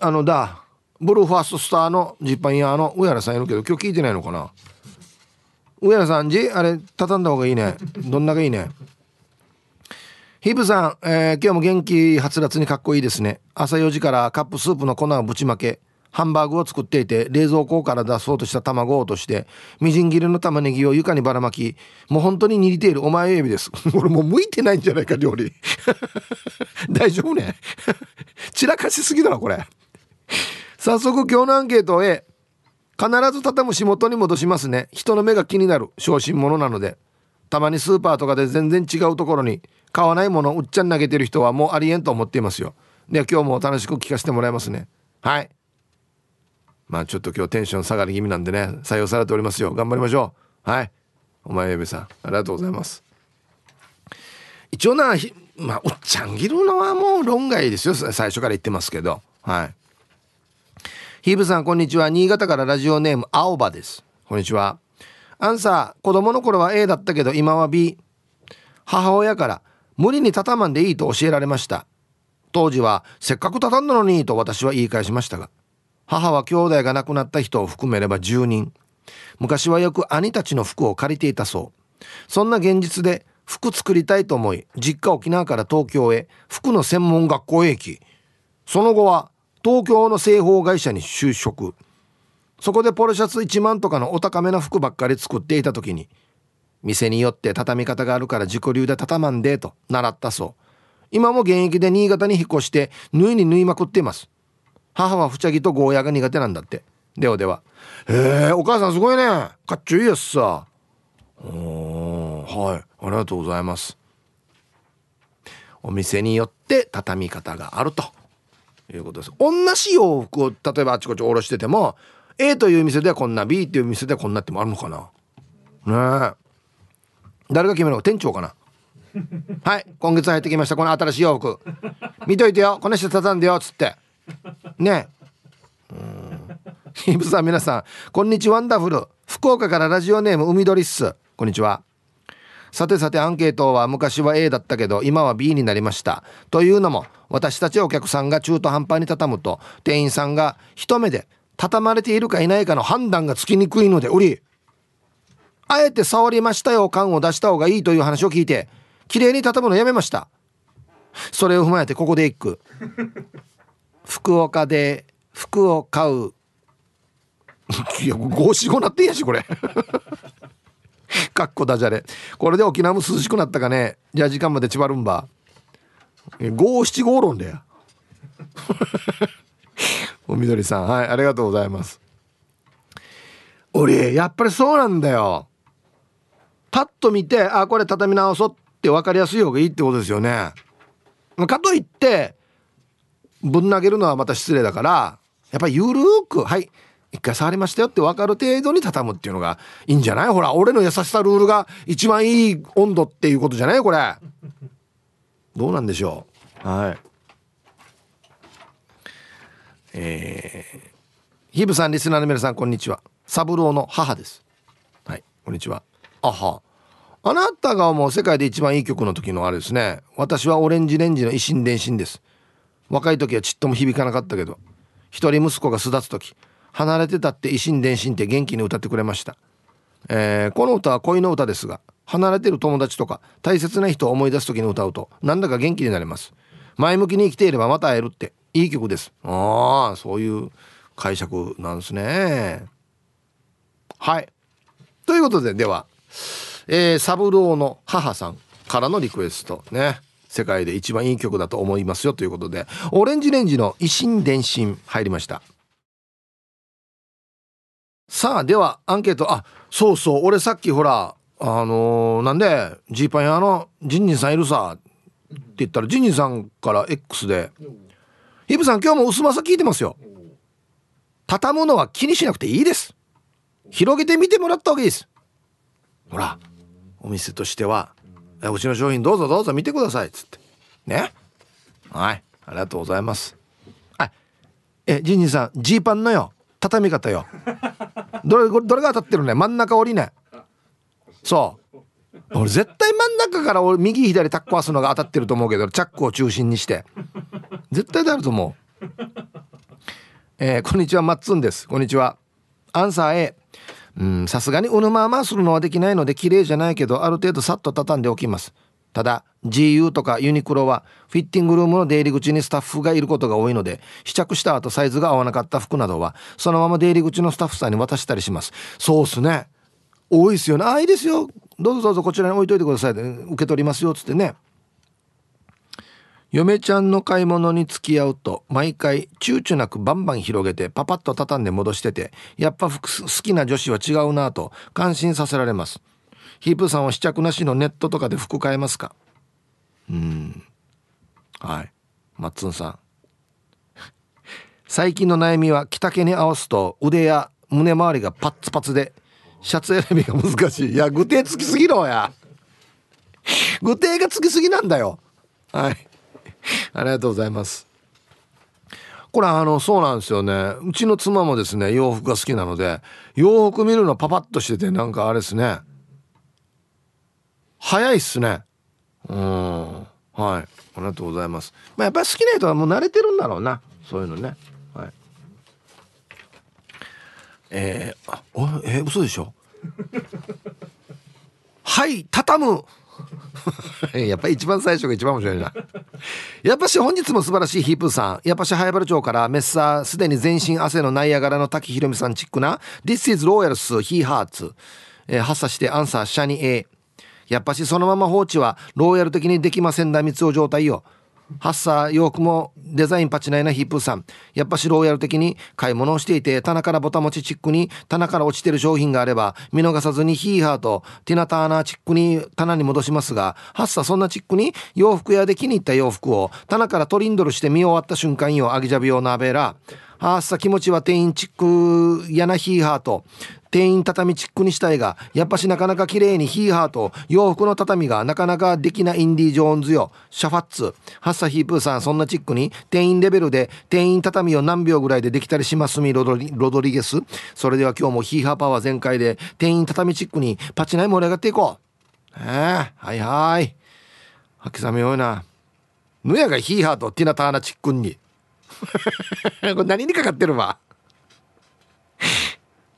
あのだブルーファーストスターのジッパン屋の上原さんいるけど今日聞いてないのかな？上原さんじあれ畳んだ方がいいね。どんながいいね。ヒブさん、えー、今日も元気はつらつにかっこいいですね。朝4時からカップスープの粉をぶちまけハンバーグを作っていて冷蔵庫から出そうとした卵を落としてみじん切りの玉ねぎを床にばらまきもう本当に握っているお前エビです。俺もう向いてないんじゃないか料理。大丈夫ね。散らかしすぎだなこれ。早速今日のアンケートへ。必ず畳む仕事に戻しますね。人の目が気になる。小心者なので。たまにスーパーとかで全然違うところに買わないものをうっちゃん投げてる人はもうありえんと思っていますよ。では今日も楽しく聞かせてもらいますね。はい。まあちょっと今日テンション下がり気味なんでね採用されておりますよ。頑張りましょう。はい。お前エビさんありがとうございます。一応なまあおっちゃん切るのはもう論外ですよ。最初から言ってますけど。はい。ヒーブさんこんにちは。新潟からラジオネーム青葉です。こんにちは。アンサー子供の頃は A だったけど今は B 母親から無理に畳まんでいいと教えられました。当時はせっかく畳んだのにと私は言い返しましたが母は兄弟が亡くなった人を含めれば10人。昔はよく兄たちの服を借りていたそう。そんな現実で服作りたいと思い実家沖縄から東京へ服の専門学校へ行きその後は東京の製法会社に就職。そこでポロシャツ1万とかのお高めな服ばっかり作っていた時に店によって畳み方があるから自己流で畳まんでと習ったそう。今も現役で新潟に引っ越して縫いに縫いまくっています。母はふちゃぎとゴーヤが苦手なんだって。ではではへえお母さんすごいね。かっちょいいやつさ。おはい。ありがとうございます。お店によって畳み方があると。いうことです。同じ洋服を例えばあちこちおろしてても A という店ではこんな B という店ではこんなってもあるのかな？ねえ。誰が決めるの？店長かな？はい。今月入ってきました。この新しい洋服。見といてよ。この人畳んでよ。っつって。ねうん。イブさん皆さんこんにちは。ワンダフル。福岡からラジオネーム海鳥っす。こんにちはさてさてアンケートは昔は A だったけど今は B になりました。というのも私たちお客さんが中途半端に畳むと店員さんが一目で畳まれているかいないかの判断がつきにくいので売りあえて触りましたよ感を出した方がいいという話を聞いて綺麗に畳むのやめました。それを踏まえてここで一句。福岡で服を買う。いや五七五なってんやしこれ。かっこダジャレ。これで沖縄も涼しくなったかね。じゃあ時間までちばるんば五七五論だよ おみどりさん。はいありがとうございます。俺やっぱりそうなんだよ。パッと見てあこれ畳み直そうって分かりやすい方がいいってことですよね。かといってぶん投げるのはまた失礼だからやっぱりゆるーくはい。一回触りましたよって分かる程度に畳むっていうのがいいんじゃない？ほら俺の優しさルールが一番いい温度っていうことじゃない？これ。どうなんでしょう？はい。えー、ヒブさんリスナーの皆さんこんにちは。サブローの母です。はいこんにちは。あは。あなたが思う世界で一番いい曲の時のあれですね。私はオレンジレンジの維新伝心です。若い時はちっとも響かなかったけど一人息子が巣立つ時離れてたって維新伝心って元気に歌ってくれました、えー、この歌は恋の歌ですが離れてる友達とか大切な人を思い出す時に歌うとなんだか元気になれます。前向きに生きていればまた会えるっていい曲です。ああそういう解釈なんですね。はい。ということでではえー、サブローの母さんからのリクエストね。世界で一番いい曲だと思いますよということでオレンジレンジの「維新伝心」入りました。さあではアンケート。あそうそう。俺さっきほらあのー、なんでジーパン屋のジンジンさんいるさって言ったらジンジンさんから X で「ヒブさん今日も薄まさ聞いてますよ」畳むのは気にしなくていいです。広げてみてもらった方がいいです。ほらお店としては「うちの商品どうぞどうぞ見てください」っつって。ね。はい。ありがとうございます。はい。えジンジンさんジーパンのよ。畳み方よ。どれどれが当たってるね？真ん中折りね。そう。俺絶対真ん中から俺右左タッコ合わすのが当たってると思うけどチャックを中心にして。絶対であると思う。えー、こんにちは。マッツンです。こんにちは。アンサー A うんさすがにうぬままするのはできないので綺麗じゃないけどある程度さっと畳んでおきます。ただ GU とかユニクロはフィッティングルームの出入り口にスタッフがいることが多いので試着した後サイズが合わなかった服などはそのまま出入り口のスタッフさんに渡したりします。そうっすね。多いですよね。ああいいですよ。どうぞどうぞこちらに置いといてください受け取りますよっつってね。嫁ちゃんの買い物に付き合うと毎回躊躇なくバンバン広げてパパッと畳んで戻しててやっぱ服好きな女子は違うなぁと感心させられます。ヒープさんは試着なしのネットとかで服買えますか？うん。はい。マッツンさん。最近の悩みは着丈に合わすと腕や胸周りがパッツパツでシャツ選びが難しい。いや具体つきすぎろや。具体がつきすぎなんだよ。はい。ありがとうございます。これあのそうなんですよね。うちの妻もですね洋服が好きなので洋服見るのパパッとしててなんかあれですね。早いっすね。うん。はい。ありがとうございます。まあやっぱり好きな人はもう慣れてるんだろうな。そういうのね。はい。えー、あおえー、嘘でしょ？はい畳む。やっぱり一番最初が一番面白いな。やっぱし本日も素晴らしいヒープーさん。やっぱし早原町からメッサーすでに全身汗のナイアガラの滝ひろみさんチックな This is Royals He Hearts、えー、発作してアンサーシャニ A。やっぱしそのまま放置はローヤル的にできませんだ三つお状態よ。ハッサー洋服もデザインパチナイなヒップーさん。やっぱしローヤル的に買い物をしていて棚からボタ持ちチックに棚から落ちてる商品があれば見逃さずにヒーハーとティナターナーチックに棚に戻しますが、ハッサーそんなチックに洋服屋で気に入った洋服を棚からトリンドルして見終わった瞬間よ、アギジャビオナベラ。ハッサ気持ちは店員チックやなヒーハーと店員畳チックにしたいがやっぱしなかなか綺麗にヒーハーと洋服の畳がなかなかできないインディ・ジョーンズよ。シャファッツ。ハッサヒープーさんそんなチックに店員レベルで店員畳を何秒ぐらいでできたりしますみロドリロドリゲス。それでは今日もヒーハーパワー全開で店員畳チックにパチナイ盛り上がっていこう。えー、はいはい。吐きさめような。ぬやがヒーハーとティナターナチックに。これ何にかかってるわ。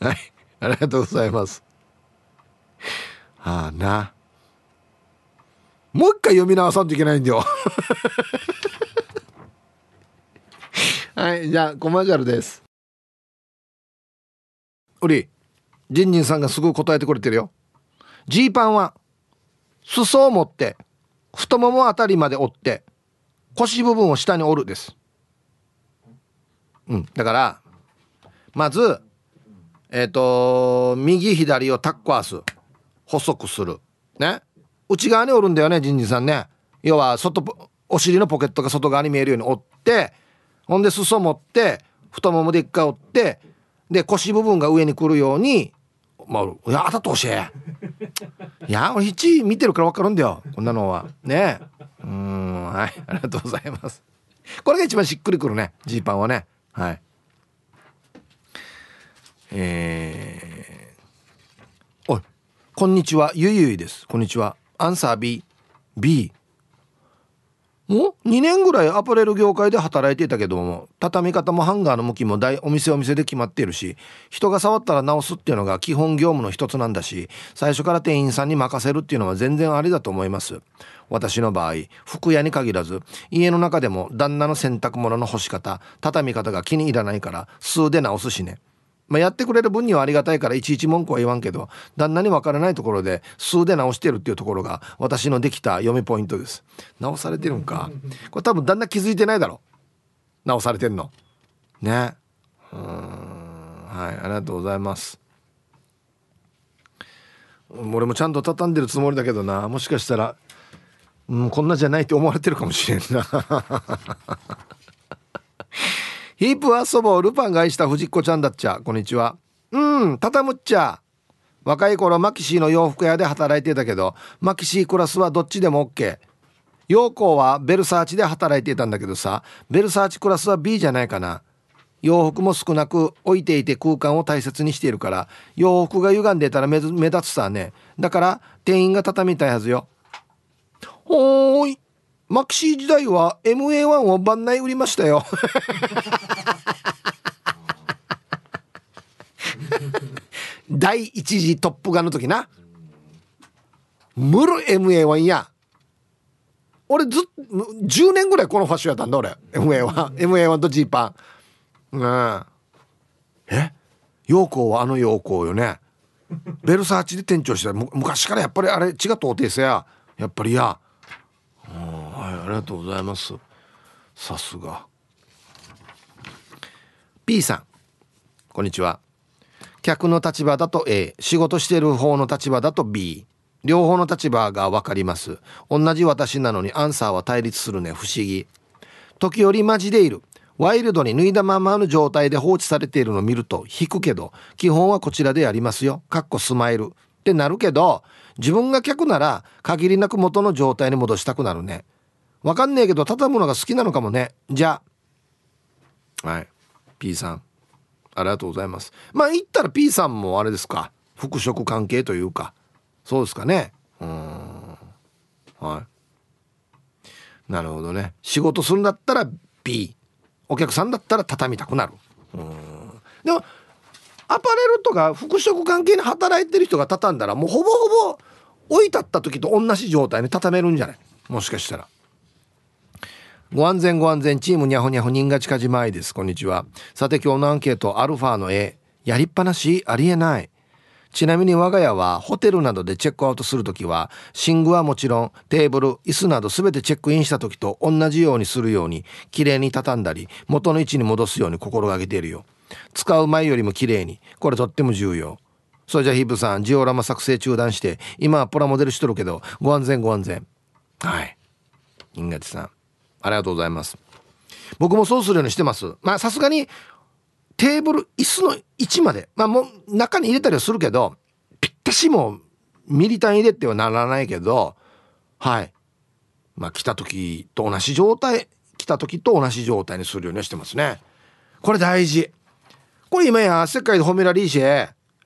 は いありがとうございます。はあな。もう一回読み直さんといけないんだよ。はいじゃあコマーシャルです。おりジンジンさんがすごい答えてくれてるよ。ジーパンは裾を持って太ももあたりまで折って腰部分を下に折るです。うんだからまずえっ、ー、と右左をタッコアス細くする。ね。内側に折るんだよねジンジさんね。要は外お尻のポケットが外側に見えるように折ってほんで裾持って太ももで一回折ってで腰部分が上に来るようにまあ、いや当たってほしいいや俺1見てるから分かるんだよこんなのは。ね。うんはいありがとうございます。これが一番しっくりくるねジーパンはね。はい。えー、おいこんにちは。ゆゆいです。こんにちは。アンサー B B も2年ぐらいアパレル業界で働いていたけども畳み方もハンガーの向きも大お店お店で決まっているし人が触ったら直すっていうのが基本業務の一つなんだし最初から店員さんに任せるっていうのは全然ありだと思います。私の場合服屋に限らず家の中でも旦那の洗濯物の干し方畳み方が気に入らないから数で直すしね。まあ、やってくれる分にはありがたいからいちいち文句は言わんけど旦那に分からないところで数で直してるっていうところが私のできた嫁ポイントです。直されてるんか。これ多分旦那気づいてないだろ。直されてんの。ね。うん。はい。ありがとうございます。俺もちゃんと畳んでるつもりだけどな。もしかしたら、うん、こんなじゃないって思われてるかもしれんな。ヒープは祖母ルパンが愛した藤子ちゃんだっちゃ。こんにちは。うん畳むっちゃ。若い頃マキシーの洋服屋で働いてたけどマキシークラスはどっちでも OK 陽光はベルサーチで働いてたんだけどさベルサーチクラスは B じゃないかな。洋服も少なく置いていて空間を大切にしているから洋服が歪んでたら目立つさね。だから店員が畳みたいはずよ。ほーい。マキシー時代は MA1 を番内売りましたよ。第一次トップガンの時な。ムル MA1 や。俺ずっ10年ぐらいこのファッションやったんだ俺。MA1 MA1 とジーパン。うん。え？陽光はあの陽光よね。ベルサーチで店長して昔からやっぱりあれ血が通ってさや。やっぱりやりがとうございます。さすが。P さんこんにちは。客の立場だと A 仕事してる方の立場だと B 両方の立場が分かります。同じ私なのにアンサーは対立するね。不思議。時折マジでいる。ワイルドに脱いだままの状態で放置されているのを見ると引くけど基本はこちらでやりますよ。かっこスマイル。ってなるけど自分が客なら限りなく元の状態に戻したくなるね。わかんねえけど畳むのが好きなのかもね。じゃあ。はい。P さん。ありがとうございます。まあ言ったら P さんもあれですか。服飾関係というか。そうですかね。うん。はい。なるほどね。仕事するんだったら B お客さんだったら畳みたくなる。うん。でもアパレルとか服飾関係に働いてる人が畳んだらもうほぼほぼ置いてあった時と同じ状態に畳めるんじゃない？もしかしたら。ご安全ご安全チームにゃほにゃほ人が近じまいです。こんにちは。さて今日のアンケートアルファの絵やりっぱなしありえない。ちなみに我が家はホテルなどでチェックアウトするときは寝具はもちろんテーブル椅子など全てチェックインした時と同じようにするように綺麗に畳んだり元の位置に戻すように心がけているよ使う前よりも綺麗に。これとっても重要。それじゃヒープさんジオラマ作成中断して今はプラモデルしとるけどご安全ご安全。はい。銀河さん。ありがとうございます。僕もそうするようにしてます。まあさすがにテーブル椅子の位置までまあもう中に入れたりはするけどぴったしもミリ単位でってはならないけどはい。まあ来た時と同じ状態来た時と同じ状態にするようにしてますね。これ大事。これ今や世界で褒められいし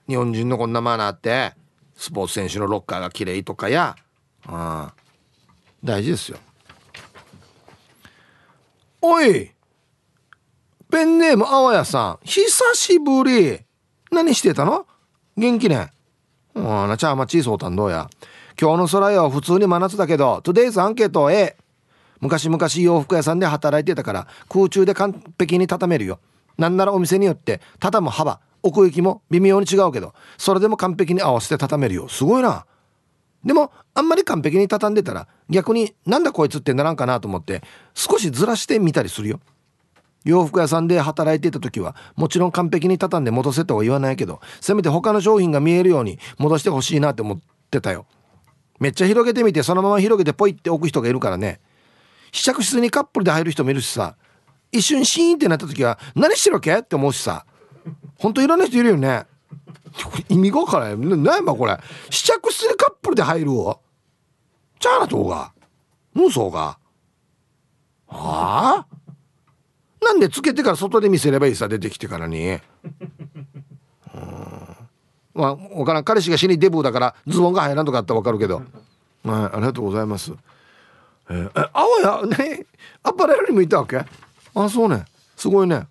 日本人のこんなマナーってスポーツ選手のロッカーが綺麗とかやあ大事ですよ。おいペンネームあわやさん。久しぶり。何してたの？元気ね。うんなちゃあまちいそうたんどうや。今日の空よ普通に真夏だけどトゥデイズアンケート A 昔々洋服屋さんで働いてたから空中で完璧に畳めるよ。なんならお店によって畳む幅奥行きも微妙に違うけどそれでも完璧に合わせて畳めるよ。すごいな。でもあんまり完璧に畳んでたら逆になんだこいつってならんかなと思って少しずらしてみたりするよ。洋服屋さんで働いていた時はもちろん完璧に畳んで戻せとは言わないけどせめて他の商品が見えるように戻してほしいなって思ってたよ。めっちゃ広げてみてそのまま広げてポイって置く人がいるからね。試着室にカップルで入る人もいるしさ一瞬シーンってなった時は何してるわけ？って思うしさ。ほんといろんな人いるよね。意味がわからん何やまこれ。試着室にカップルで入るわちゃあなとうが？もうそうが？はあ？なんでつけてから外で見せればいいさ出てきてからに？うん。まあ分からん。彼氏が死にデブだからズボンが入らんとかあったら分かるけど。はいありがとうございます。えー、あわやねアパレルにもいたわけ？あそうね。すごいね。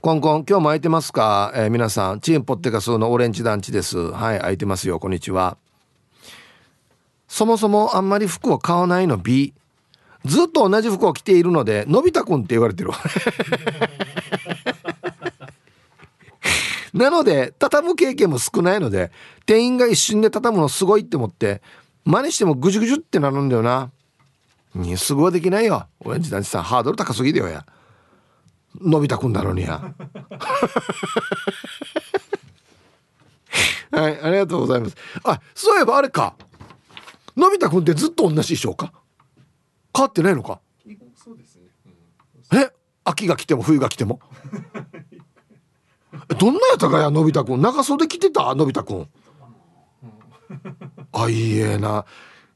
コンコン今日も空いてますか、えー、皆さんチームポッテガスのオレンジ団地です。はい空いてますよ。こんにちは。そもそもあんまり服を買わないの B ずっと同じ服を着ているのでのび太くんって言われてる。なので畳む経験も少ないので店員が一瞬で畳むのすごいって思って真似してもぐじゅぐじゅってなるんだよな。にすぐはできないよ。オレンジ団地さんハードル高すぎだよや。のび太くんだろうにや。はいありがとうございます。あそういえばあれか。のび太くんってずっと同じ衣装か？変わってないのか？そうですね、うん、え？秋が来ても冬が来ても？どんなやったかやのび太くん。長袖着てた？のび太くん。あいいえな。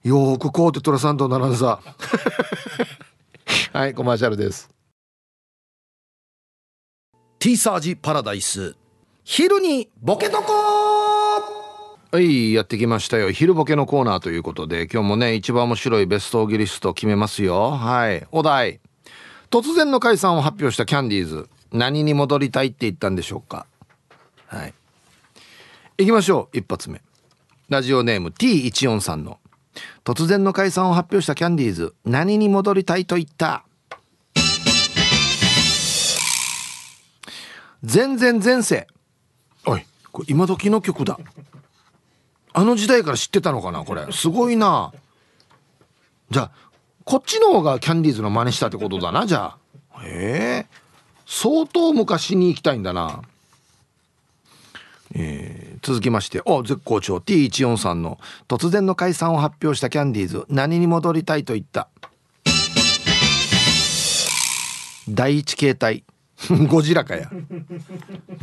よくこうってトラさんと並んでさ はいコマーシャルですティーサージパラダイス。昼にボケとこはいやってきましたよ。昼ボケのコーナーということで今日もね一番面白いベストオギリスト決めますよ。はいお題。突然の解散を発表したキャンディーズ。何に戻りたいって言ったんでしょうか。はい。行きましょう一発目。ラジオネーム T14 さんの。突然の解散を発表したキャンディーズ。何に戻りたいと言った？全然前世。おいこれ今時の曲だ。あの時代から知ってたのかなこれ。すごいな。じゃあこっちの方がキャンディーズの真似したってことだなじゃあ。へえ。相当昔に行きたいんだな。えー、続きまして。お絶好調。T143 の突然の解散を発表したキャンディーズ。何に戻りたいと言った？第一形態。ゴジラかや。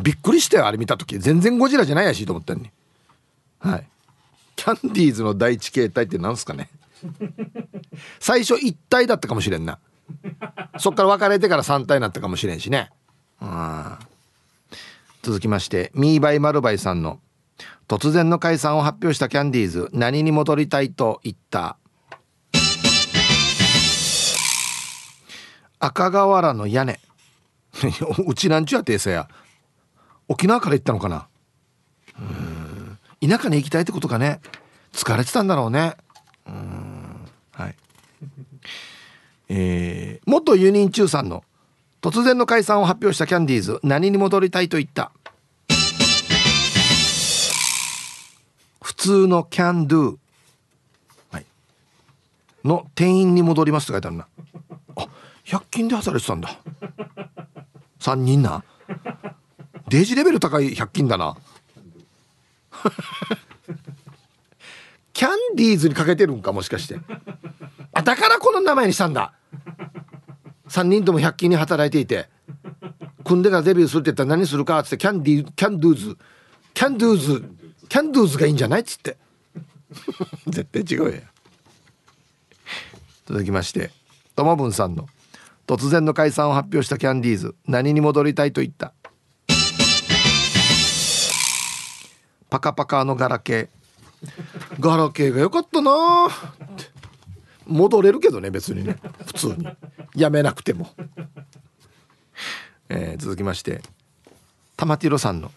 びっくりしたよあれ見た時。全然ゴジラじゃないやしと思ったのに。はい。キャンディーズの第一形態って何すかね。最初一体だったかもしれんな。そっから別れてから3体になったかもしれんしね。続きましてミーバイマルバイさんの突然の解散を発表したキャンディーズ何に戻りたいと言った。赤瓦の屋根。うちなんちゅうや訂正や。沖縄から行ったのかな。うん。田舎に行きたいってことかね。疲れてたんだろうね。うん。はい。えー、元ユニン中さんの突然の解散を発表したキャンディーズ何に戻りたいと言った。普通のキャンドゥ、の店員に戻りますって書いてあるな。あ100均で働いてたんだ。3人な。デージレベル高い100均だな。キャンディーズにかけてるんかもしかして。あだからこの名前にしたんだ。3人とも100均に働いていて組んでからデビューするって言ったら何するかっつってキャンディキャンドゥーズ。キャンドゥーズキャンドゥーズがいいんじゃない？っつって。絶対違うや続きましてともぶんさんの。突然の解散を発表したキャンディーズ何に戻りたいと言った？パカパカのガラケー。ガラケーが良かったな戻れるけどね別にね。普通に。やめなくても、えー、続きまして。玉ティロさんの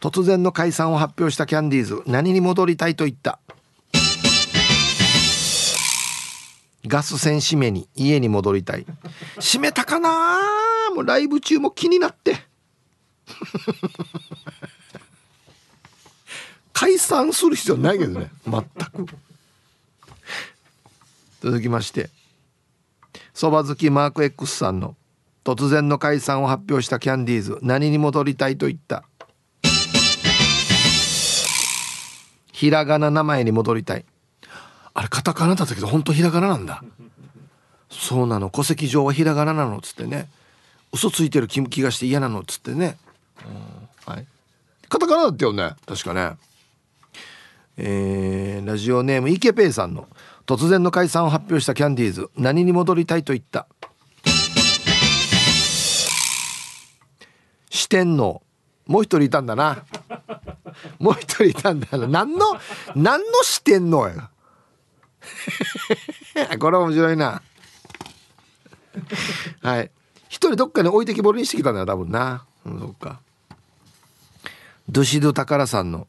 突然の解散を発表したキャンディーズ何に戻りたいと言った？ガス栓閉めに家に戻りたい。閉めたかな？もうライブ中も気になって。解散する必要ないけどね。全く。続きまして。そば好きマーク X さんの突然の解散を発表したキャンディーズ。何に戻りたいと言った？ひらがな名前に戻りたい。あれカタカナだったけど本当ひらがななんだ。そうなの。戸籍上はひらがななのっつってね。嘘ついてる気気がして嫌なのっつってね、はい、カタカナだったよね。確かね。えー、ラジオネームイケペイさんの。突然の解散を発表したキャンディーズ。何に戻りたいと言った？四天王。もう一人いたんだな。もう一人いたんだな。何の何の四天王や？これ面白いな。はい。一人どっかに置いてきぼりにしてきたんだよ多分な、うん、そっか。ドゥシド宝さんの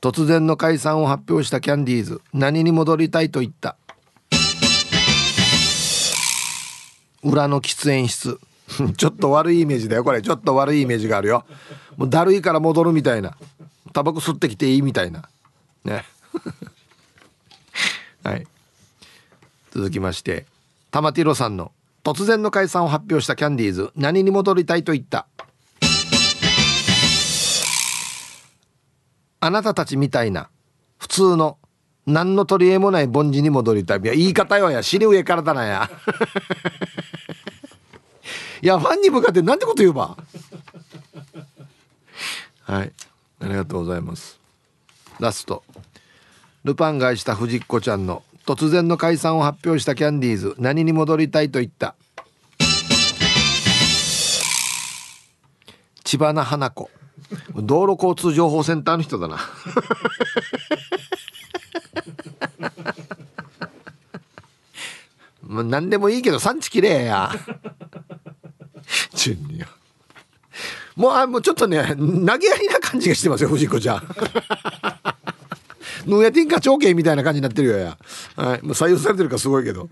突然の解散を発表したキャンディーズ。何に戻りたいと言った。裏の喫煙室。ちょっと悪いイメージだよこれ。ちょっと悪いイメージがあるよ。もうだるいから戻るみたいな。タバコ吸ってきていいみたいな。ね。はい。続きまして玉ティロさんの突然の解散を発表したキャンディーズ何に戻りたいと言った？あなたたちみたいな普通の何の取り柄もない凡人に戻りたい。いや言い方よや。尻上からだなや。いやファンに向かってなんてこと言うば？はい。ありがとうございます。ラスト。ルパンがした藤子ちゃんの突然の解散を発表したキャンディーズ何に戻りたいと言った？千葉な花子。道路交通情報センターの人だな。まあ何でもいいけど産地きれいや。もうあもうちょっとね投げやりな感じがしてますよ藤子ちゃん。ヌーヤティン課長系みたいな感じになってるよや。はい。もう採用されてるかすごいけど。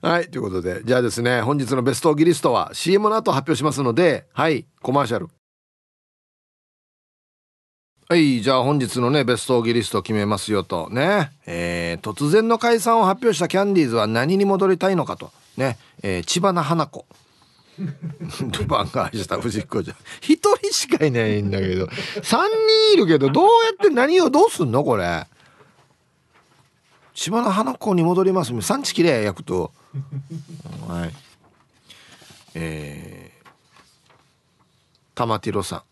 はい。ということで、じゃあですね、本日のベストギリストは CM の後発表しますので、はい、コマーシャル。はい、じゃあ本日のね、ベストギリスト決めますよと。ね。えー、突然の解散を発表したキャンディーズは何に戻りたいのかと。ね。えー、千葉な花子。ルパンが愛した藤子ちゃ一人しかいないんだけど3人いるけどどうやって何をどうすんのこれ千葉の花子に戻ります。産地きれい焼くと。はい。えー、玉ティロさん。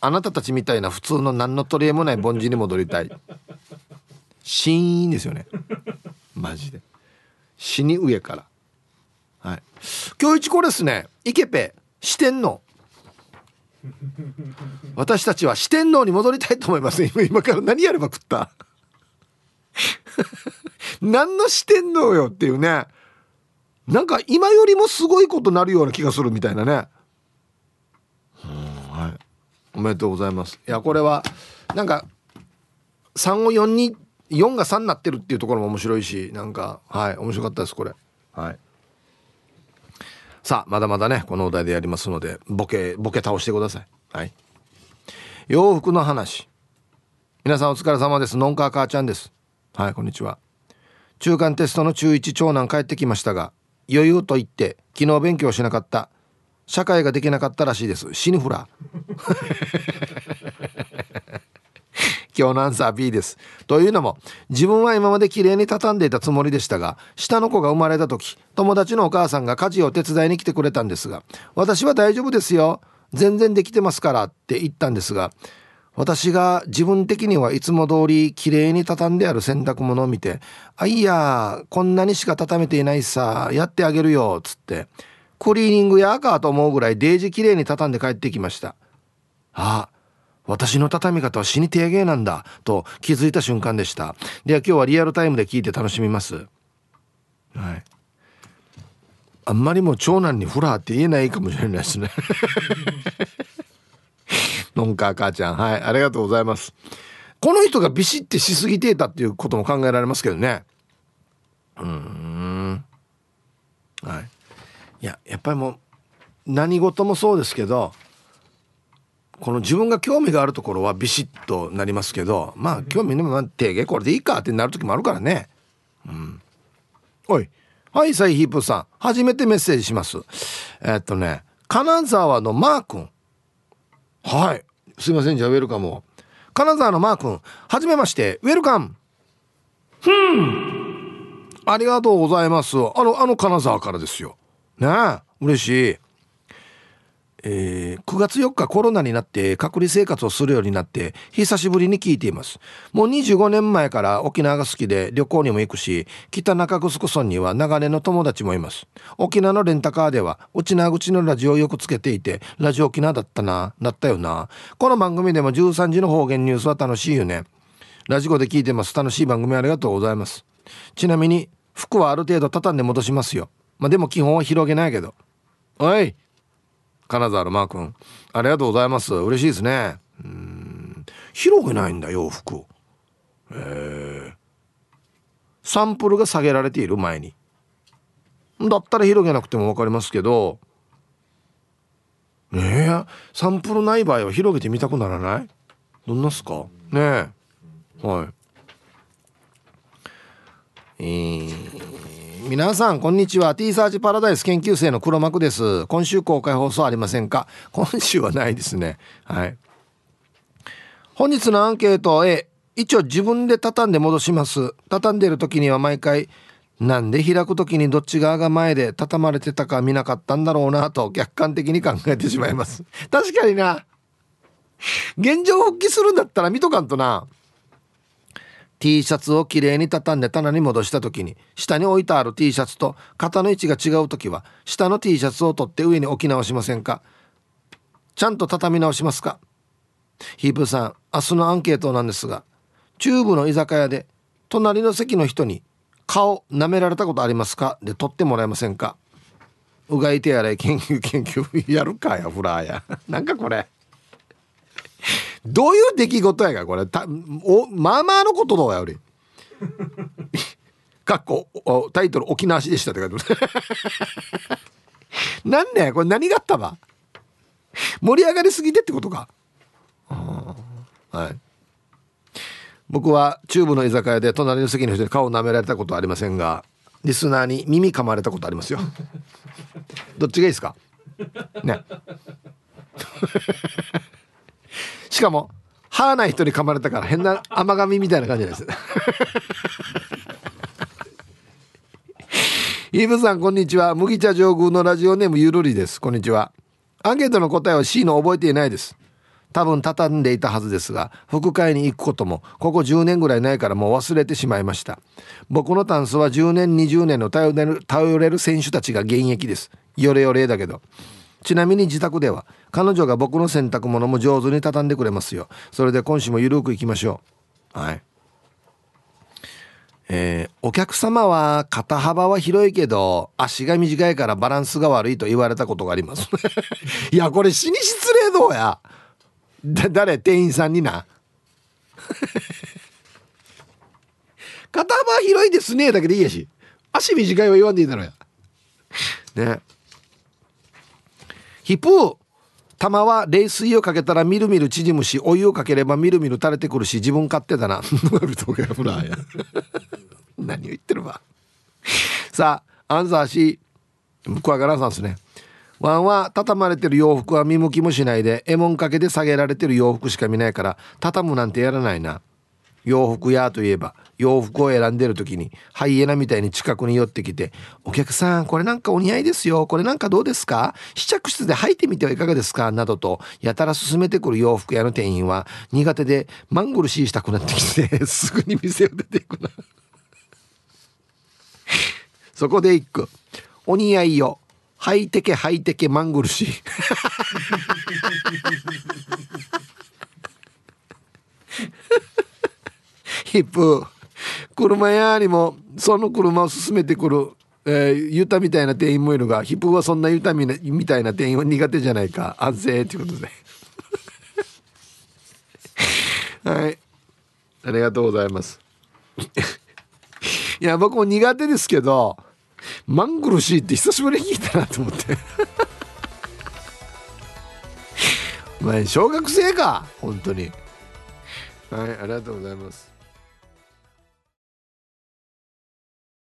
あなたたちみたいな普通の何の取り柄もない凡人に戻りたい。死因ですよね。マジで。死に上から。はい。今日一これですね。イケペ四天王。私たちは四天王に戻りたいと思います。今から何やれば食った 何の四天王よっていうね。なんか今よりもすごいことなるような気がするみたいなね。はい。おめでとうございます。いやこれはなんか3を4に4が3になってるっていうところも面白いしなんかはい面白かったですこれ。はい。さあまだまだねこのお題でやりますのでボケボケ倒してください。はい。洋服の話。皆さんお疲れ様です。のんか母ちゃんですはいこんにちは中間テストの中1長男帰ってきましたが余裕と言って昨日勉強しなかった社会ができなかったらしいです死にフラ 今日のアンサー B です。というのも、自分は今まで綺麗に畳んでいたつもりでしたが、下の子が生まれた時、友達のお母さんが家事を手伝いに来てくれたんですが、私は大丈夫ですよ。全然できてますからって言ったんですが、私が自分的にはいつも通り綺麗に畳んである洗濯物を見て、あ、いや、こんなにしか畳めていないさ、やってあげるよ、つって、クリーニングやかと思うぐらいデージ綺麗に畳んで帰ってきました。あ、私の畳み方は死に低芸なんだと気づいた瞬間でした。では今日はリアルタイムで聞いて楽しみます。はい。あんまりも長男にフラーって言えないかもしれないですね。のんか母ちゃん。はいありがとうございます。この人がビシッてしすぎていたっていうことも考えられますけどね。うん。はい。いややっぱりもう何事もそうですけどこの自分が興味があるところはビシッとなりますけどまあ興味にも定義これでいいかってなる時もあるからね。うん。おい。はいサイヒープさん。初めてメッセージします。えー、っとね金沢のマー君。はい。すいませんじゃあウェルカムを。金沢のマー君はじめましてウェルカム。ふん。ありがとうございます。あのあの金沢からですよ。ねえ。嬉しいえー、9月4日コロナになって隔離生活をするようになって久しぶりに聞いています。もう25年前から沖縄が好きで旅行にも行くし北中城村には長年の友達もいます。沖縄のレンタカーでは内縄口のラジオをよくつけていてラジオ沖縄だったなだったよな。この番組でも13時の方言ニュースは楽しいよね。ラジコで聞いてます。楽しい番組ありがとうございます。ちなみに服はある程度畳んで戻しますよ。まあでも基本は広げないけど。おい金沢のマー君。ありがとうございます。嬉しいですね。うん。広げないんだ洋服えサンプルが下げられている前に。だったら広げなくても分かりますけど。え。ー、サンプルない場合は広げてみたくならない？どんなっすか？ねえ。はい。えー。皆さんこんにちは。T サーチパラダイス研究生の黒幕です。今週公開放送ありませんか？今週はないですね。はい。本日のアンケート A 一応自分で畳んで戻します。畳んでる時には毎回なんで開く時にどっち側が前で畳まれてたか見なかったんだろうなと客観的に考えてしまいます。確かにな。現状復帰するんだったら見とかんとな。T シャツをきれいに畳んで棚に戻した時に下に置いてある T シャツと肩の位置が違う時は下の T シャツを取って上に置き直しませんか？ちゃんと畳み直しますか？ヒープさん明日のアンケートなんですが中部の居酒屋で隣の席の人に顔舐められたことありますか？で取ってもらえませんか？うがい手洗い研究研究やるかやフラーや。なんかこれ。どういう出来事やかこれ？たおまあまあのことどうやより。かっこタイトル「沖縄市でした」って書いてある。なんねこれ何があったば？盛り上がりすぎてってことか。はい。僕は中部の居酒屋で隣の席の人に顔を舐められたことはありませんがリスナーに耳噛まれたことありますよ。どっちがいいですか？ね。しかも歯ない人に噛まれたから変な甘噛みみたいな感じです。イブさんこんにちは。麦茶上宮のラジオネームゆるりです。こんにちは。アンケートの答えは C の覚えていないです。多分畳んでいたはずですが副会に行くこともここ10年ぐらいないからもう忘れてしまいました。僕のタンスは10年20年の頼れる頼れる選手たちが現役です。よれよれだけど。ちなみに自宅では彼女が僕の洗濯物も上手に畳んでくれますよ。それで今週もゆるくいきましょう。はい。えー、お客様は肩幅は広いけど足が短いからバランスが悪いと言われたことがあります。いやこれ死に失礼どうや。だ誰？店員さんにな。肩幅は広いですね。だけでいいやし。足短いは言わんでいいだろうや。ね。ヒプー玉は冷水をかけたらみるみる縮むしお湯をかければみるみる垂れてくるし自分勝手だな。何を言ってるわ。さあアンサー C 怖がらさんですね。ワンは畳まれてる洋服は見向きもしないでえもんかけで下げられてる洋服しか見ないから畳むなんてやらないな洋服屋といえば洋服を選んでる時にハイエナみたいに近くに寄ってきて「お客さんこれなんかお似合いですよ。これなんかどうですか？試着室で履いてみてはいかがですか?」などとやたら勧めてくる洋服屋の店員は苦手でマングルシーしたくなってきて すぐに店を出ていくな そこで一句「お似合いよ。履いてけ履いてけマングルシー」ヒップ車屋にもその車を進めてくる、えー、ユタみたいな店員もいるがヒップはそんなユタみみたいな店員は苦手じゃないか。安静ということで。はい。ありがとうございます。いや僕も苦手ですけどマングルシーって久しぶりに聞いたなと思って。お前小学生か本当に。はいありがとうございます。